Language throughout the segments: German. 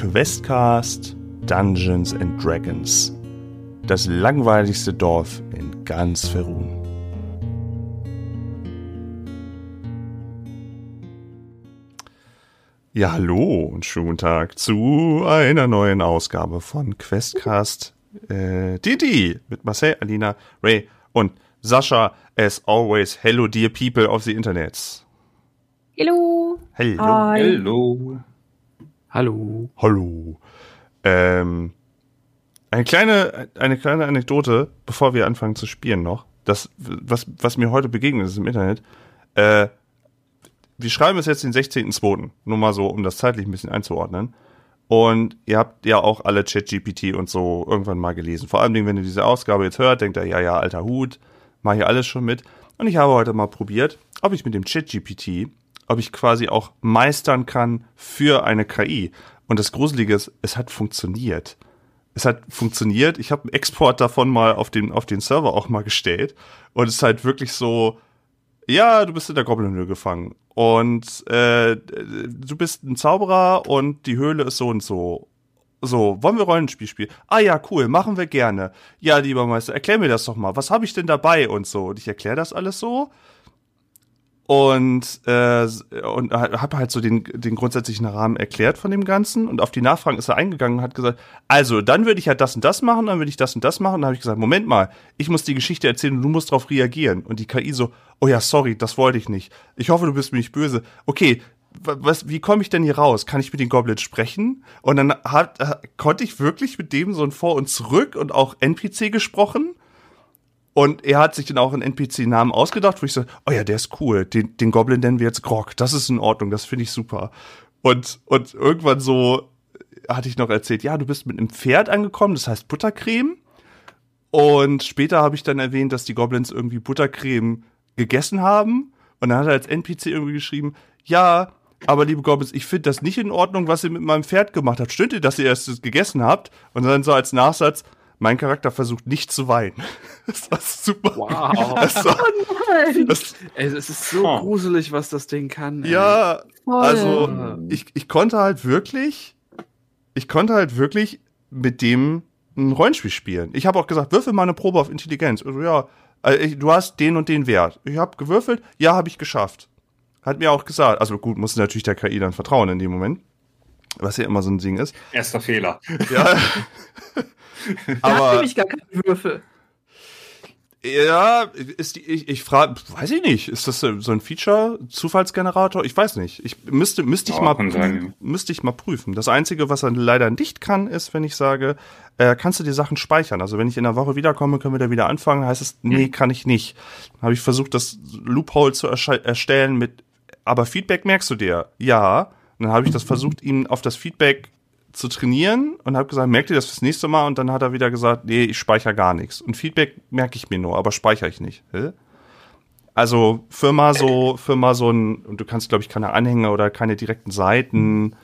Questcast Dungeons and Dragons. Das langweiligste Dorf in ganz Ferun. Ja, hallo und schönen guten Tag zu einer neuen Ausgabe von Questcast äh, DD mit Marcel, Alina, Ray und Sascha. As always, hello dear people of the Internet. Hallo. Hello. Hi. Hallo. Hallo. Hallo. Ähm, eine kleine, eine kleine Anekdote, bevor wir anfangen zu spielen noch. Das, was, was mir heute begegnet ist im Internet. Äh, wir schreiben es jetzt den 16.02. Nur mal so, um das zeitlich ein bisschen einzuordnen. Und ihr habt ja auch alle ChatGPT und so irgendwann mal gelesen. Vor allem, wenn ihr diese Ausgabe jetzt hört, denkt ihr, ja, ja, alter Hut, mach ich alles schon mit. Und ich habe heute mal probiert, ob ich mit dem ChatGPT, ob ich quasi auch meistern kann für eine KI. Und das Gruselige ist, es hat funktioniert. Es hat funktioniert. Ich habe einen Export davon mal auf den, auf den Server auch mal gestellt. Und es ist halt wirklich so, ja, du bist in der Goblin-Höhle gefangen. Und äh, du bist ein Zauberer und die Höhle ist so und so. So, wollen wir Rollenspiel spielen? Ah ja, cool, machen wir gerne. Ja, lieber Meister, erklär mir das doch mal. Was habe ich denn dabei und so? Und ich erkläre das alles so und äh, und habe halt so den den grundsätzlichen Rahmen erklärt von dem Ganzen und auf die Nachfragen ist er eingegangen und hat gesagt, also dann würde ich halt das und das machen, dann würde ich das und das machen. Und dann habe ich gesagt, Moment mal, ich muss die Geschichte erzählen und du musst darauf reagieren. Und die KI so, oh ja, sorry, das wollte ich nicht. Ich hoffe, du bist mir nicht böse. Okay, was, wie komme ich denn hier raus? Kann ich mit den Goblins sprechen? Und dann hat, äh, konnte ich wirklich mit dem so ein Vor und Zurück und auch NPC gesprochen. Und er hat sich dann auch einen NPC-Namen ausgedacht, wo ich so, oh ja, der ist cool. Den, den Goblin nennen wir jetzt Grog. Das ist in Ordnung, das finde ich super. Und, und irgendwann so hatte ich noch erzählt, ja, du bist mit einem Pferd angekommen, das heißt Buttercreme. Und später habe ich dann erwähnt, dass die Goblins irgendwie Buttercreme gegessen haben. Und dann hat er als NPC irgendwie geschrieben, ja, aber liebe Goblins, ich finde das nicht in Ordnung, was ihr mit meinem Pferd gemacht habt. Stimmt ihr, dass ihr es gegessen habt? Und dann so als Nachsatz, mein Charakter versucht nicht zu weinen. Das war super. Wow. Das war, das, Ey, es ist so Oh. gruselig, was das Ding kann. ey. ja, Voll. also ich, ich konnte halt wirklich, ich konnte halt wirklich mit dem ein Rollenspiel spielen. Ich habe auch gesagt, würfel mal eine Probe auf Intelligenz. Also ja, äh, du hast den und den Wert. Ich habe gewürfelt, ja, habe ich geschafft. Hat mir auch gesagt. Also gut, muss natürlich der KI dann vertrauen in dem Moment. Was ja immer so ein Ding ist. Erster Fehler. Ja. da Aber nämlich gar keine Würfel. ja, ist die, ich, ich frage, weiß ich nicht, ist das so ein Feature, Zufallsgenerator? Ich weiß nicht. Ich müsste, müsste ich mal, müsste ich mal prüfen. Das Einzige, was er leider nicht kann, ist, wenn ich sage, äh, kannst du die Sachen speichern? Also wenn ich in der Woche wiederkomme, können wir da wieder anfangen, heißt es, nee, kann ich nicht. Dann habe ich versucht, das Loophole zu erstellen mit, aber Feedback merkst du dir? Ja. Und dann habe ich das versucht, ihn auf das Feedback zu trainieren und habe gesagt, merkt ihr das fürs nächste Mal? Und dann hat er wieder gesagt, nee, ich speichere gar nichts. Und Feedback merke ich mir nur, aber speichere ich nicht. Hä? Also für mal so, für mal so ein, und du kannst, glaube ich, keine Anhänge oder keine direkten Seiten.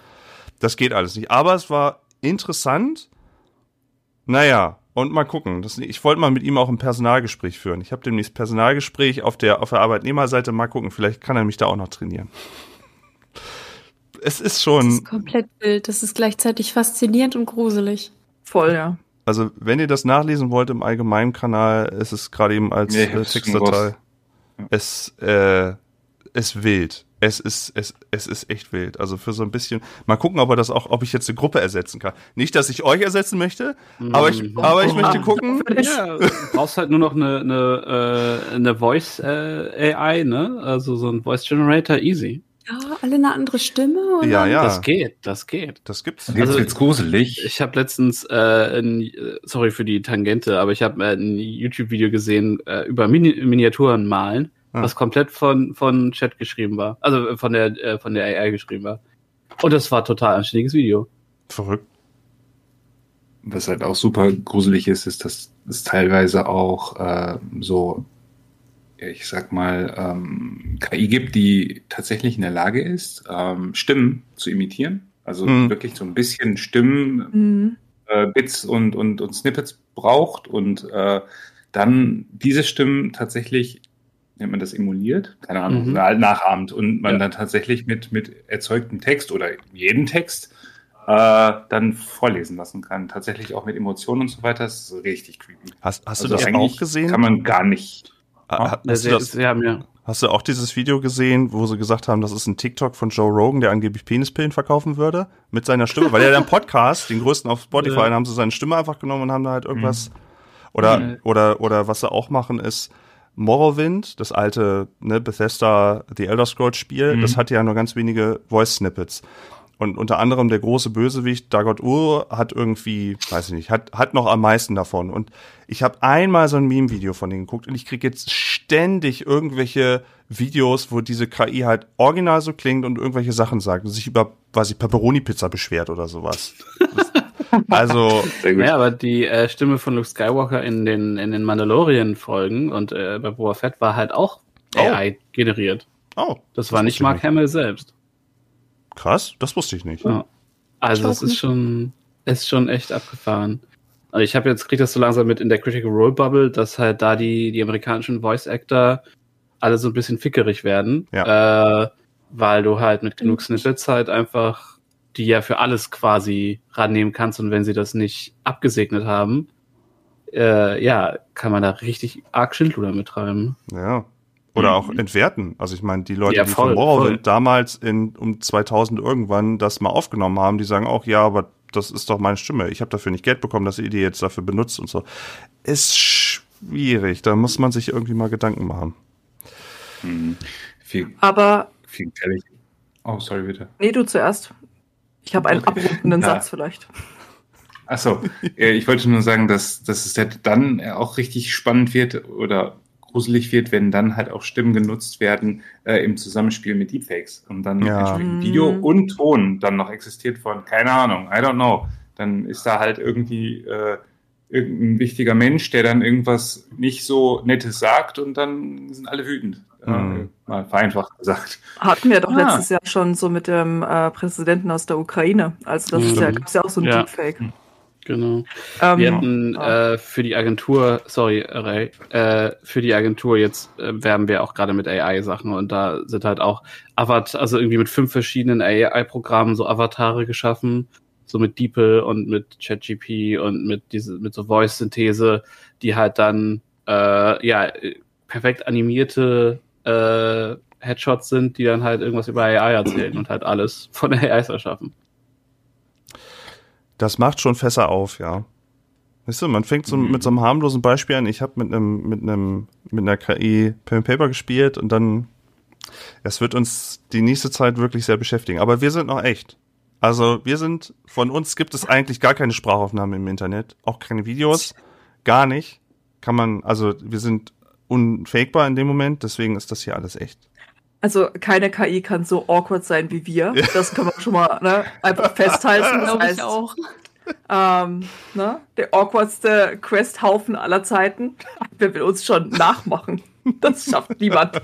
Das geht alles nicht. Aber es war interessant. Naja, und mal gucken. Das, ich wollte mal mit ihm auch ein Personalgespräch führen. Ich habe demnächst Personalgespräch auf der, auf der Arbeitnehmerseite. Mal gucken, vielleicht kann er mich da auch noch trainieren. Es ist Das schon, ist komplett wild. Das ist gleichzeitig faszinierend und gruselig. Voll, ja. also wenn ihr das nachlesen wollt im allgemeinen Kanal, ist es gerade eben als Nee, äh, Textdatei. raus. Es äh, ist wild. Es ist es es ist echt wild. Also für so ein bisschen. Mal gucken, ob er das auch, ob ich jetzt eine Gruppe ersetzen kann. Nicht, dass ich euch ersetzen möchte, aber ich Mhm. aber ich möchte gucken. Ja, du brauchst halt nur noch eine, eine, äh, eine Voice äh, AI, ne? Also so ein Voice Generator, easy. Ja, alle eine andere Stimme? Oder? Ja, ja. Das geht, das geht. Das gibt's. Jetzt Also- wird's gruselig. Ich habe letztens, äh, ein, äh, sorry für die Tangente, aber ich habe äh, ein YouTube-Video gesehen äh, über Mini Miniaturen malen, Ah. was komplett von von Chat geschrieben war, also äh, von der äh, von der AI geschrieben war. Und das war total anständiges Video. Verrückt. Was halt auch super gruselig ist, ist, dass es teilweise auch äh, so, ich sag mal, ähm, KI gibt, die tatsächlich in der Lage ist, ähm, Stimmen zu imitieren. Also Mhm. wirklich so ein bisschen Stimmen, Mhm. äh, Bits und, und, und Snippets braucht und äh, dann diese Stimmen tatsächlich, nennt man das emuliert, keine Ahnung, Mhm. nachahmt und man Ja. dann tatsächlich mit, mit erzeugtem Text oder jeden Text äh, dann vorlesen lassen kann. Tatsächlich auch mit Emotionen und so weiter. Das ist richtig creepy. Hast, hast Also du das eigentlich auch gesehen? Kann man gar nicht. Ah, hast, du das, ja. hast du auch dieses Video gesehen, wo sie gesagt haben, das ist ein TikTok von Joe Rogan, der angeblich Penispillen verkaufen würde? Mit seiner Stimme? Weil er ja einen Podcast, den größten auf Spotify, Ja. dann haben sie seine Stimme einfach genommen und haben da halt irgendwas. Oder, Mhm. oder, oder was sie auch machen ist, Morrowind, das alte ne, Bethesda The Elder Scrolls Spiel, Mhm. das hat ja nur ganz wenige Voice-Snippets. Und unter anderem der große Bösewicht Dagot Ur hat irgendwie, weiß ich nicht, hat, hat noch am meisten davon. Und ich habe einmal so ein Meme-Video von denen geguckt und ich krieg jetzt ständig irgendwelche Videos, wo diese KI halt original so klingt und irgendwelche Sachen sagt und sich über, weiß ich, Pepperoni-Pizza beschwert oder sowas. Also. Ja, aber die äh, Stimme von Luke Skywalker in den, in den Mandalorian-Folgen und äh, bei Boba Fett war halt auch Oh. AI generiert. oh, Das war nicht Mark Hamill selbst. Krass, das wusste ich nicht. Ja. Also Ich es ist nicht. schon, es ist schon echt abgefahren. Also ich habe jetzt krieg das so langsam mit in der Critical Role Bubble, dass halt da die die amerikanischen Voice Actor alle so ein bisschen fickerig werden, äh, weil du halt mit genug Snippets halt einfach die ja für alles quasi rannehmen kannst und wenn sie das nicht abgesegnet haben, äh, ja, kann man da richtig arg Schindluder mittreiben. Ja. Oder auch entwerten. Also ich meine, die Leute, Ja, die voll, von Morrowind damals in um 2000 irgendwann das mal aufgenommen haben, die sagen auch, ja, aber das ist doch meine Stimme. Ich habe dafür nicht Geld bekommen, dass ihr die jetzt dafür benutzt und so. Ist schwierig. Da muss man sich irgendwie mal Gedanken machen. Mhm. Viel, Aber, viel. Oh, sorry, bitte. nee, du zuerst. Ich habe einen Okay. abrundenden Ja. Satz vielleicht. Achso, ich wollte nur sagen, dass, dass es halt dann auch richtig spannend wird oder gruselig wird, wenn dann halt auch Stimmen genutzt werden äh, im Zusammenspiel mit Deepfakes und dann Ja. entsprechend Mhm. Video und Ton dann noch existiert von, keine Ahnung, I don't know. Dann ist da halt irgendwie äh, irgendein wichtiger Mensch, der dann irgendwas nicht so Nettes sagt und dann sind alle wütend. Äh, Mhm. mal vereinfacht gesagt. Hatten wir doch Ah. letztes Jahr schon so mit dem äh, Präsidenten aus der Ukraine. Also das ist ja, Mhm. gab's ja auch so ein Ja. Deepfake. Genau. Ähm, Wir hatten ah. äh, für die Agentur, sorry, Ray, äh, für die Agentur jetzt äh, werben wir auch gerade mit AI-Sachen und da sind halt auch Avatar, also irgendwie mit fünf verschiedenen AI-Programmen so Avatare geschaffen, so mit DeepL und mit ChatGP und mit diese, mit so Voice-Synthese, die halt dann äh, ja perfekt animierte äh, Headshots sind, die dann halt irgendwas über AI erzählen und halt alles von AIs erschaffen. Das macht schon Fässer auf, ja. Weißt du, man fängt so Mhm. mit so einem harmlosen Beispiel an. Ich habe mit einem mit einem mit einer KI Pen Paper gespielt und dann es wird uns die nächste Zeit wirklich sehr beschäftigen. Aber wir sind noch echt. Also wir sind von uns gibt es eigentlich gar keine Sprachaufnahmen im Internet, auch keine Videos, gar nicht. Kann man also wir sind unfakebar in dem Moment, deswegen ist das hier alles echt. Also keine KI kann so awkward sein wie wir. Das kann man schon mal ne, einfach festhalten. Das heißt, ich auch. Ähm, ne, der awkwardste Quest-Haufen aller Zeiten. Wer will uns schon nachmachen? Das schafft niemand.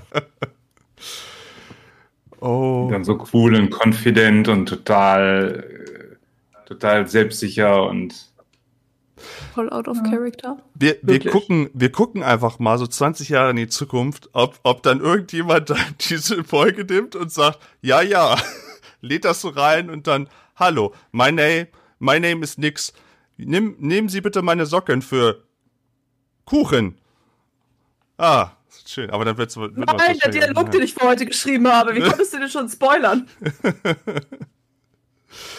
Oh. Dann so cool und confident und total, total selbstsicher und Voll out of character. Wir, wir Wirklich? gucken, wir gucken einfach mal so 20 Jahre in die Zukunft, ob, ob dann irgendjemand dann diese Folge nimmt und sagt, ja, ja, lädt das so rein und dann, hallo, my name, my name ist nix. Nimm, nehmen Sie bitte meine Socken für Kuchen. Ah, schön, aber dann wird's, wird Nein, der Dialog, den ich für heute geschrieben habe. Wie konntest du den schon spoilern?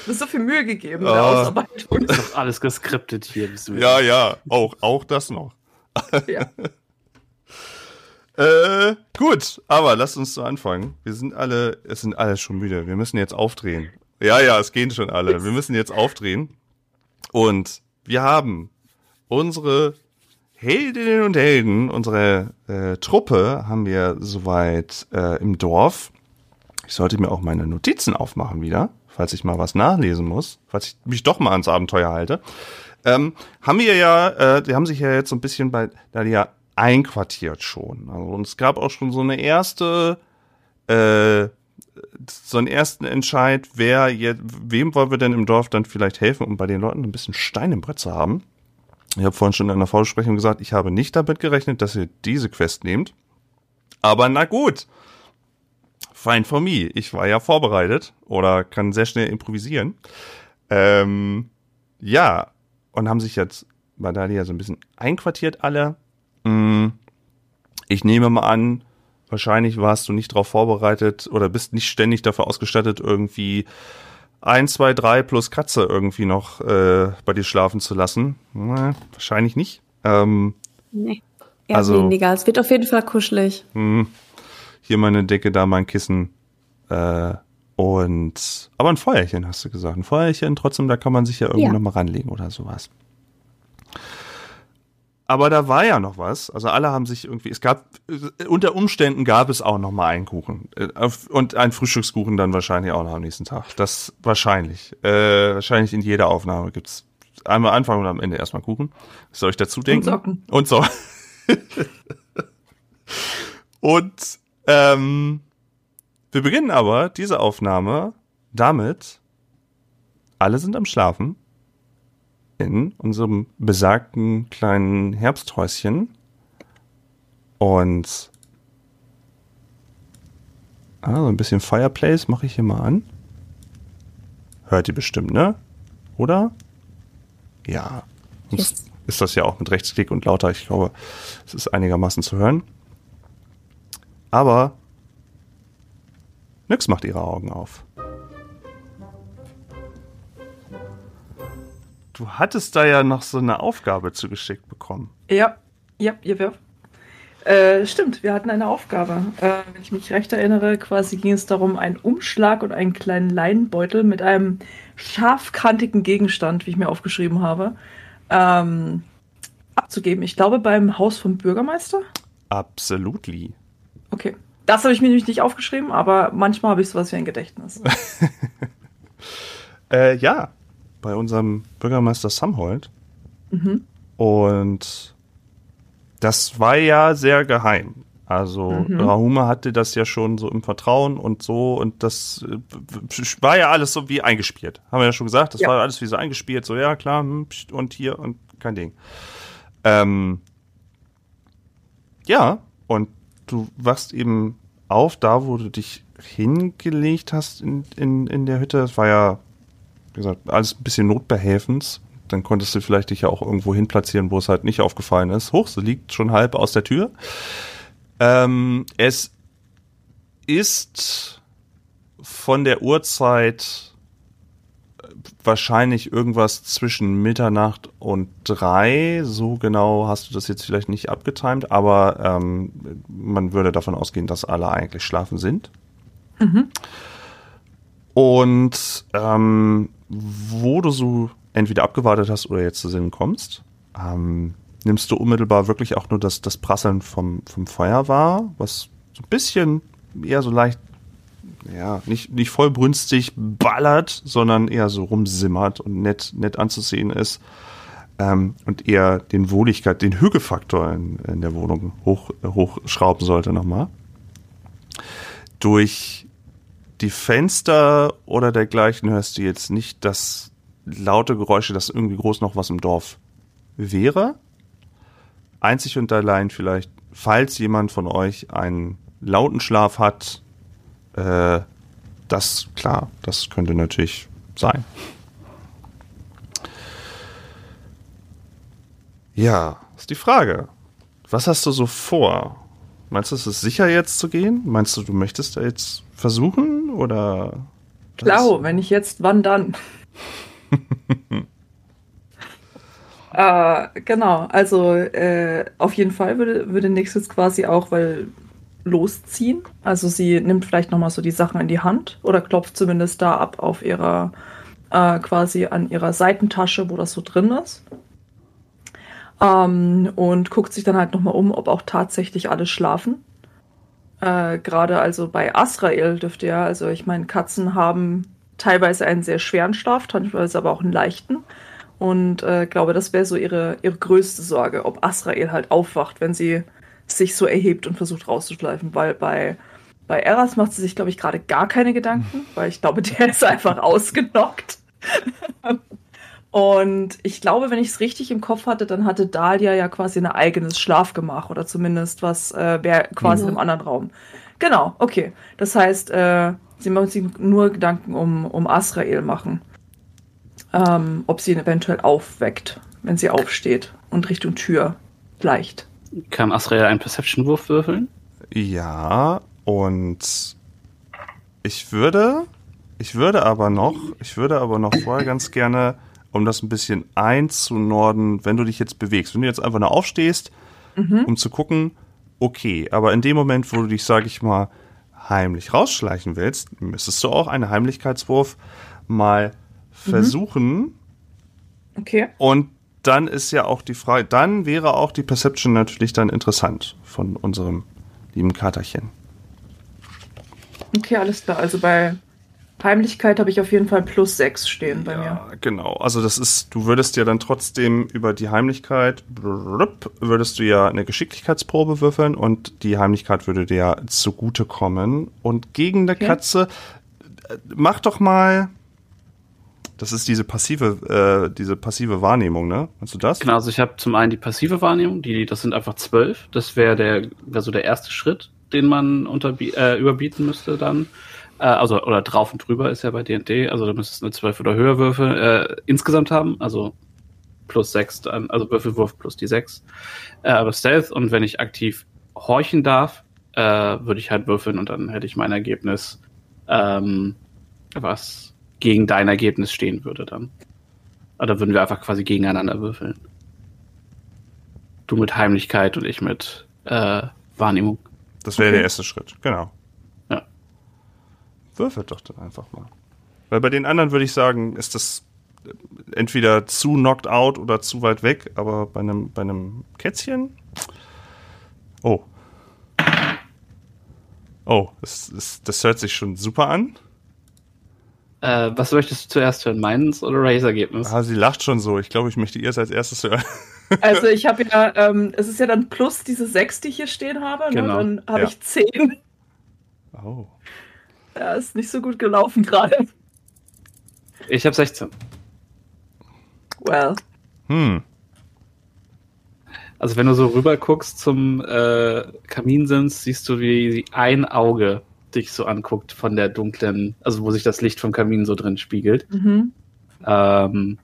Du hast so viel Mühe gegeben in der Ah. Ausarbeitung. Ist doch alles geskriptet hier. Ja, ja, auch, auch das noch. Ja. Äh, gut, aber lasst uns so anfangen. Wir sind alle, es sind alle schon müde. Wir müssen jetzt aufdrehen. Ja, ja, es gehen schon alle. Wir müssen jetzt aufdrehen. Und wir haben unsere Heldinnen und Helden, unsere äh, Truppe haben wir soweit äh, im Dorf. Ich sollte mir auch meine Notizen aufmachen wieder, falls ich mal was nachlesen muss, falls ich mich doch mal ans Abenteuer halte. Ähm, haben wir ja, äh, die haben sich ja jetzt so ein bisschen bei Dalia einquartiert schon. Also und es gab auch schon so eine erste, äh, so einen ersten Entscheid, wer jetzt, wem wollen wir denn im Dorf dann vielleicht helfen, um bei den Leuten ein bisschen Stein im Brett zu haben. Ich habe vorhin schon in einer Vorbesprechung gesagt, ich habe nicht damit gerechnet, dass ihr diese Quest nehmt. Aber na gut. Fine for me. Ich war ja vorbereitet oder kann sehr schnell improvisieren. Ähm, ja, und haben sich jetzt bei Dalia so ein bisschen einquartiert alle. Mm, Ich nehme mal an, wahrscheinlich warst du nicht darauf vorbereitet oder bist nicht ständig dafür ausgestattet, irgendwie ein, zwei, drei plus Katze irgendwie noch äh, bei dir schlafen zu lassen. Na, wahrscheinlich nicht. Ähm, Nee. Eher Also- weniger. Es wird auf jeden Fall kuschelig. hm, hier meine Decke, da mein Kissen. Äh, und aber ein Feuerchen hast du gesagt. Ein Feuerchen, trotzdem, da kann man sich ja irgendwie Ja. noch mal ranlegen oder sowas. Aber da war ja noch was. Also alle haben sich irgendwie, es gab, unter Umständen gab es auch noch mal einen Kuchen. Äh, Und einen Frühstückskuchen dann wahrscheinlich auch noch am nächsten Tag. Das wahrscheinlich. Äh, wahrscheinlich in jeder Aufnahme gibt's einmal Anfang und am Ende erstmal Kuchen. Was soll ich dazu denken? Socken. Und so. und ähm, wir beginnen aber diese Aufnahme damit, alle sind am Schlafen in unserem besagten kleinen Herbsthäuschen. Und ah, so ein bisschen Fireplace mache ich hier mal an. Hört ihr bestimmt, ne? Oder? Ja. Sonst ist das ja auch mit Rechtsklick und lauter. Ich glaube, es ist einigermaßen zu hören. Aber Nix macht ihre Augen auf. Du hattest da ja noch so eine Aufgabe zugeschickt bekommen. Ja, ja, ja, ja. Äh, stimmt, wir hatten eine Aufgabe. Äh, wenn ich mich recht erinnere, quasi ging es darum, einen Umschlag und einen kleinen Leinenbeutel mit einem scharfkantigen Gegenstand, wie ich mir aufgeschrieben habe, ähm, abzugeben. Ich glaube beim Haus vom Bürgermeister. Absolutely. Okay. Das habe ich mir nämlich nicht aufgeschrieben, aber manchmal habe ich sowas wie ein Gedächtnis. Äh, ja, bei unserem Bürgermeister Samhold. mhm. Und das war ja sehr geheim. Also Mhm. Rahuma hatte das ja schon so im Vertrauen und so und das äh, war ja alles so wie eingespielt. Haben wir ja schon gesagt, das Ja. war alles wie so eingespielt. So, ja klar, hm, und hier und kein Ding. Ähm, ja, und du wachst eben auf, da wo du dich hingelegt hast in, in, in der Hütte. Das war ja, wie gesagt, alles ein bisschen notbehelfens. Dann konntest du vielleicht dich ja auch irgendwo hin platzieren, wo es halt nicht aufgefallen ist. Hoch, sie liegt schon halb aus der Tür. Ähm, es ist von der Uhrzeit wahrscheinlich irgendwas zwischen Mitternacht und drei. So genau hast du das jetzt vielleicht nicht abgetimt, aber ähm, man würde davon ausgehen, dass alle eigentlich schlafen sind. Und ähm, wo du so entweder abgewartet hast oder jetzt zu Sinnen kommst, ähm, nimmst du unmittelbar wirklich auch nur das, das Prasseln vom, vom Feuer wahr, was so ein bisschen eher so leicht, ja, nicht, nicht vollbrünstig ballert, sondern eher so rumsimmert und nett, nett anzusehen ist. Ähm, und eher den Wohligkeit, den Hügefaktor in, in der Wohnung hoch, hochschrauben sollte nochmal. Durch die Fenster oder dergleichen hörst du jetzt nicht das laute Geräusche, dass irgendwie groß noch was im Dorf wäre. Einzig und allein vielleicht, falls jemand von euch einen lauten Schlaf hat, äh, das, klar, das könnte natürlich sein. Ja, ist die Frage. Was hast du so vor? Meinst du, es ist sicher jetzt zu gehen? Meinst du, du möchtest da jetzt versuchen oder? Klar, wenn ich jetzt, wann dann? äh, genau, also äh, auf jeden Fall würde, würde Nix jetzt quasi auch weil losziehen. Also sie nimmt vielleicht nochmal so die Sachen in die Hand oder klopft zumindest da ab auf ihrer, äh, quasi an ihrer Seitentasche, wo das so drin ist. Ähm, und guckt sich dann halt nochmal um, ob auch tatsächlich alle schlafen. Äh, Gerade also bei Asrael dürfte ja, also ich meine, Katzen haben teilweise einen sehr schweren Schlaf, teilweise aber auch einen leichten. Und äh, glaube, das wäre so ihre, ihre größte Sorge, ob Asrael halt aufwacht, wenn sie sich so erhebt und versucht rauszuschleifen. Weil bei, bei Eras macht sie sich, glaube ich, gerade gar keine Gedanken, weil ich glaube, der ist einfach ausgenockt. Und ich glaube, wenn ich es richtig im Kopf hatte, dann hatte Dahlia ja quasi ein eigenes Schlafgemach oder zumindest was äh, wäre quasi Ja. im anderen Raum. Genau, okay. Das heißt, äh, sie machen sich nur Gedanken um, um Asrael machen. ähm, ob sie ihn eventuell aufweckt, wenn sie aufsteht und Richtung Tür leicht. Kann Asrael einen Perception-Wurf würfeln? Ja, und ich würde, ich würde aber noch, ich würde aber noch vorher ganz gerne, um das ein bisschen einzunorden, wenn du dich jetzt bewegst, wenn du jetzt einfach nur aufstehst, um zu gucken, okay, aber in dem Moment, wo du dich, sag ich mal, heimlich rausschleichen willst, müsstest du auch einen Heimlichkeitswurf mal versuchen. Okay. Und dann ist ja auch die Frage, dann wäre auch die Perception natürlich dann interessant von unserem lieben Katerchen. Okay, alles klar. Also bei Heimlichkeit habe ich auf jeden Fall plus 6 stehen bei mir. Ja, genau. Also das ist, du würdest ja dann trotzdem über die Heimlichkeit, blub, würdest du ja eine Geschicklichkeitsprobe würfeln und die Heimlichkeit würde dir ja zugutekommen. Und gegen eine Okay. Katze, äh, mach doch mal, das ist diese passive, äh, diese passive Wahrnehmung, ne? Meinst du das? Genau, also ich habe zum einen die passive Wahrnehmung, die, das sind einfach zwölf. Das wäre der, wär so der erste Schritt, den man äh, überbieten müsste dann. Äh, also, oder drauf und drüber ist ja bei D&D, also da müsstest du eine 12 oder höher Würfel äh, insgesamt haben, also plus sechs, dann, also Würfelwurf plus die sechs. Äh, aber Stealth und wenn ich aktiv horchen darf, äh, würde ich halt würfeln und dann hätte ich mein Ergebnis, ähm, was gegen dein Ergebnis stehen würde dann. Oder würden wir einfach quasi gegeneinander würfeln. Du mit Heimlichkeit und ich mit äh, Wahrnehmung. Das wäre Okay. der erste Schritt, genau. Ja. Würfelt doch dann einfach mal. Weil bei den anderen würde ich sagen, ist das entweder zu knocked out oder zu weit weg, aber bei einem, bei einem Kätzchen. Oh. Oh, das, das, das hört sich schon super an. Äh, was möchtest du zuerst hören? Meins oder Rays Ergebnis? Ah, sie lacht schon so. Ich glaube, ich möchte ihr es als erstes hören. Also ich habe ja, ähm, es ist ja dann plus diese 6, die ich hier stehen habe. Ne? Genau, Dann habe ja. ich 10. Oh. Ja, ist nicht so gut gelaufen gerade. Ich habe 16. Well. Hm. Also wenn du so rüber guckst zum äh, Kaminsims, siehst du, wie ein Auge dich so anguckt von der dunklen, also wo sich das Licht vom Kamin so drin spiegelt. Mhm. Ähm,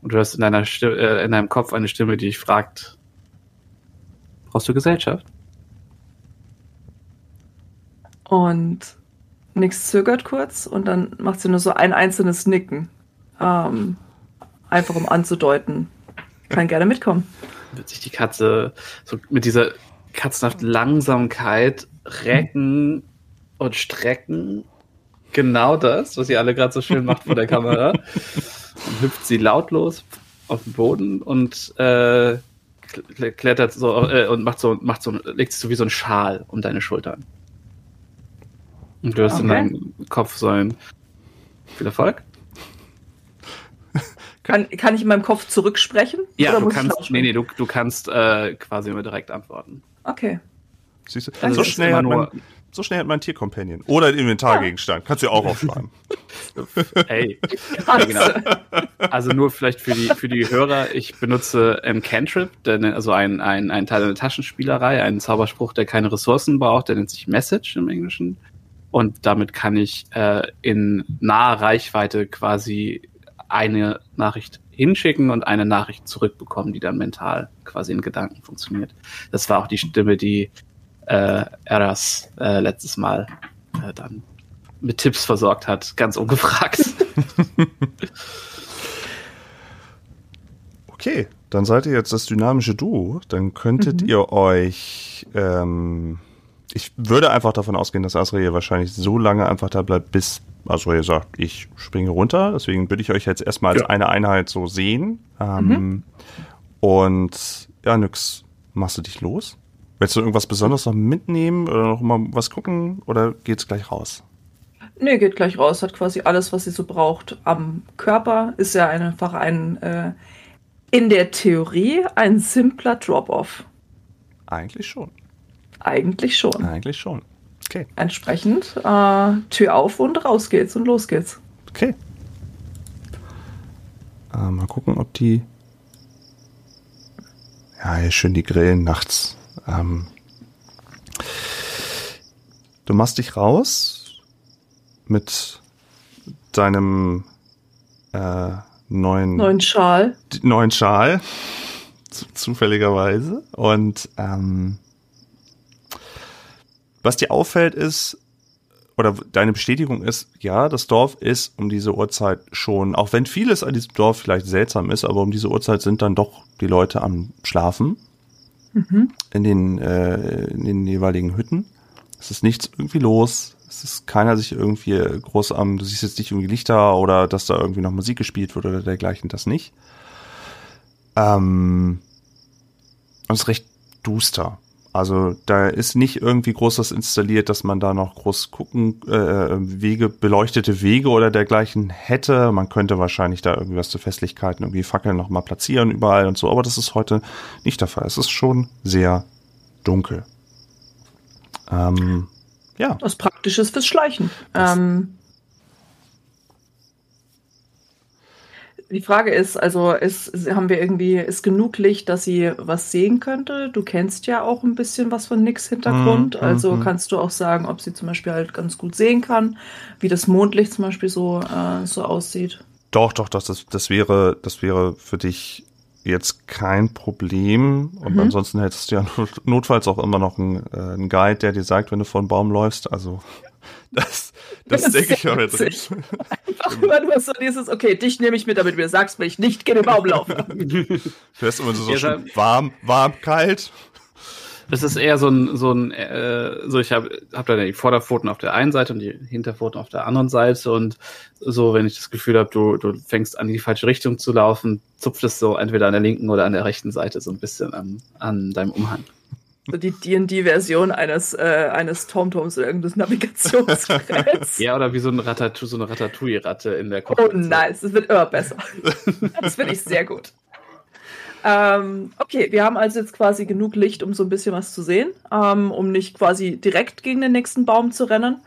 und du hörst in, deiner Stimme, äh, in deinem Kopf eine Stimme, die dich fragt, brauchst du Gesellschaft? Und Nix zögert kurz und dann macht sie nur so ein einzelnes Nicken. Ähm, einfach um anzudeuten. Kann gerne mitkommen. wird sich die Katze so mit dieser katzenhaften Langsamkeit recken und strecken. Genau das, was ihr alle gerade so schön macht vor der Kamera. Dann hüpft sie lautlos auf den Boden und äh, kl- klettert so äh, und macht so, macht so, legt sich so wie so ein Schal um deine Schultern. Und du hast in Okay. deinem Kopf so ein viel Erfolg. Kann, kann ich in meinem Kopf zurücksprechen? Ja, Oder du kannst, nee, nee, du, du kannst äh, quasi immer direkt antworten. Okay. Siehst du? Also so, schnell hat nur- man, so schnell hat man Tiercompanion. Oder ein Inventargegenstand. Kannst du ja auch aufschreiben. Hey, ja, genau. Also nur vielleicht für die, für die Hörer, ich benutze ähm, Cantrip, nennt- also ein, ein, ein Teil einer Taschenspielerei, einen Zauberspruch, der keine Ressourcen braucht, der nennt sich Message im Englischen. Und damit kann ich äh, in naher Reichweite quasi eine Nachricht hinschicken und eine Nachricht zurückbekommen, die dann mental quasi in Gedanken funktioniert. Das war auch die Stimme, die äh, Eras äh, letztes Mal äh, dann mit Tipps versorgt hat, ganz ungefragt. Okay, dann seid ihr jetzt das dynamische Duo. Dann könntet Mhm. ihr euch. Ähm, ich würde einfach davon ausgehen, dass Asriel wahrscheinlich so lange einfach da bleibt, bis Asriel sagt, ich springe runter. Deswegen würde ich euch jetzt erstmal als Ja. eine Einheit so sehen. Ähm, Und ja, nix. Machst du dich los? Willst du irgendwas Besonderes noch mitnehmen oder noch mal was gucken oder geht's gleich raus? Nee, geht gleich raus, hat quasi alles, was sie so braucht am Körper. Ist ja einfach ein, äh, in der Theorie ein simpler Drop-off. Eigentlich schon. Eigentlich schon. Eigentlich schon. Okay. Entsprechend äh, Tür auf und raus geht's und los geht's. Okay. Äh, mal gucken, ob die. Ja, hier schön die Grillen nachts. Ähm, du machst dich raus mit deinem äh, neuen, Neuen Schal. neuen Schal. Zu, zufälligerweise. Und ähm, was dir auffällt ist, oder deine Bestätigung ist, ja, das Dorf ist um diese Uhrzeit schon, auch wenn vieles an diesem Dorf vielleicht seltsam ist, aber um diese Uhrzeit sind dann doch die Leute am Schlafen Mhm. in den, äh, in den jeweiligen Hütten. Es ist nichts irgendwie los. Es ist keiner sich irgendwie groß am, du siehst jetzt nicht irgendwie Lichter oder dass da irgendwie noch Musik gespielt wird oder dergleichen, das nicht. Ähm, und es ist recht duster. Also da ist nicht irgendwie groß was installiert, dass man da noch groß gucken, äh, Wege, beleuchtete Wege oder dergleichen hätte. Man könnte wahrscheinlich da irgendwas zu Festlichkeiten, irgendwie Fackeln noch mal platzieren überall und so, aber das ist heute nicht der Fall. Es ist schon sehr dunkel. Ähm, ja. Was Praktisches fürs Schleichen. Ähm, die Frage ist, also ist, haben wir irgendwie, ist genug Licht, dass sie was sehen könnte? Du kennst ja auch ein bisschen was von Nix Hintergrund. Mhm, also mhm. kannst du auch sagen, ob sie zum Beispiel halt ganz gut sehen kann, wie das Mondlicht zum Beispiel so, äh, so aussieht. Doch, doch, doch, das, das wäre, das wäre für dich jetzt kein Problem. Und Mhm. ansonsten hättest du ja not- notfalls auch immer noch einen, äh, einen Guide, der dir sagt, wenn du vor einen Baum läufst. Also das, das, Das ist denke ich auch witzig. Einfach immer nur so dieses, okay, dich nehme ich mit, damit du mir sagst, wenn ich nicht gegen den Baum laufe. Du hast immer so, so Ja, warm, warm, kalt. Das ist eher so ein, so ein, äh, so ich habe hab da die Vorderpfoten auf der einen Seite und die Hinterpfoten auf der anderen Seite und so, wenn ich das Gefühl habe, du, du fängst an, in die falsche Richtung zu laufen, zupft es so entweder an der linken oder an der rechten Seite so ein bisschen an, an deinem Umhang. So die D&D-Version eines, äh, eines TomToms oder irgendeines Navigationsgeräts. Ja, oder wie so, ein Ratatouille, so eine Ratatouille-Ratte in der Oh, nice. Das wird immer besser. Das finde ich sehr gut. Ähm, okay, wir haben also jetzt quasi genug Licht, um so ein bisschen was zu sehen, ähm, um nicht quasi direkt gegen den nächsten Baum zu rennen.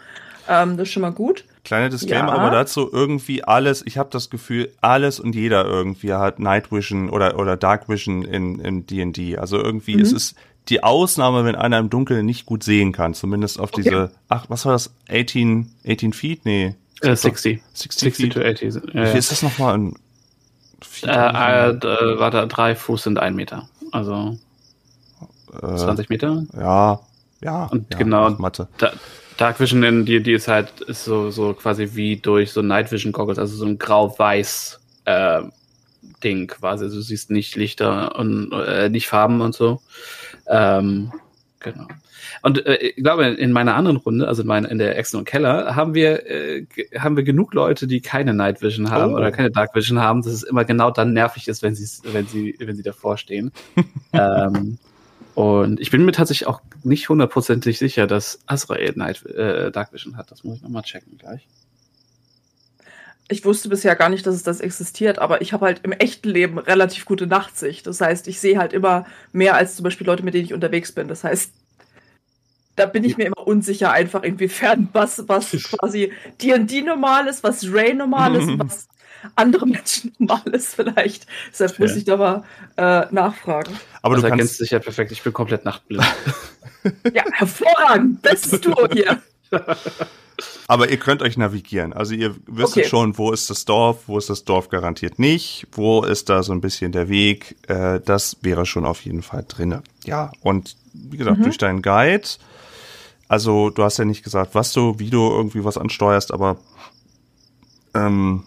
Ähm, das ist schon mal gut. Kleiner Disclaimer, Ja. aber dazu irgendwie alles, ich habe das Gefühl, alles und jeder irgendwie hat Night Vision oder, oder Dark Vision in, in D&D. Also irgendwie, Mhm. es ist die Ausnahme, wenn einer im Dunkeln nicht gut sehen kann. Zumindest auf Okay. diese, ach, was war das? 18, 18 Feet? Nee. Äh, 60. 60, 60 Feet. to 80. Wie Äh, viel ist das nochmal in Feet? äh, äh, äh, war da drei Fuß sind ein Meter. Also Äh, 20 Meter. Ja, ja. Und ja, genau- Mathe. Da, Dark Vision in die, die ist halt ist so, so quasi wie durch so Night Vision Goggles, also so ein grau-weiß äh, Ding quasi. Also du siehst nicht Lichter und äh, nicht Farben und so. Ähm, genau. Und äh, ich glaube, in meiner anderen Runde, also in, meiner, in der Exen und Keller, haben wir, äh, haben wir genug Leute, die keine Night Vision haben Oh. oder keine Dark Vision haben, dass es immer genau dann nervig ist, wenn sie, wenn sie, wenn sie davor stehen. ähm, und ich bin mir tatsächlich auch nicht hundertprozentig sicher, dass Azrael Night, äh, Dark Vision hat. Das muss ich nochmal checken gleich. Ich wusste bisher gar nicht, dass es das existiert, aber ich habe halt im echten Leben relativ gute Nachtsicht. Das heißt, ich sehe halt immer mehr als zum Beispiel Leute, mit denen ich unterwegs bin. Das heißt, da bin ich mir immer unsicher, einfach inwiefern was, was quasi D&D normal ist, was Ray normal ist, und was andere Menschen normal ist vielleicht. Deshalb muss ich da mal äh, nachfragen. Aber du erkennst kannst, dich ja perfekt. Ich bin komplett nachtblind. Ja, hervorragend. Bestes Duo hier. aber ihr könnt euch navigieren. Also ihr wisst Okay. schon, wo ist das Dorf, wo ist das Dorf garantiert nicht, wo ist da so ein bisschen der Weg. Äh, das wäre schon auf jeden Fall drinne. Ja, und wie gesagt, Mhm. durch deinen Guide. Also du hast ja nicht gesagt, was du, wie du irgendwie was ansteuerst, aber ähm,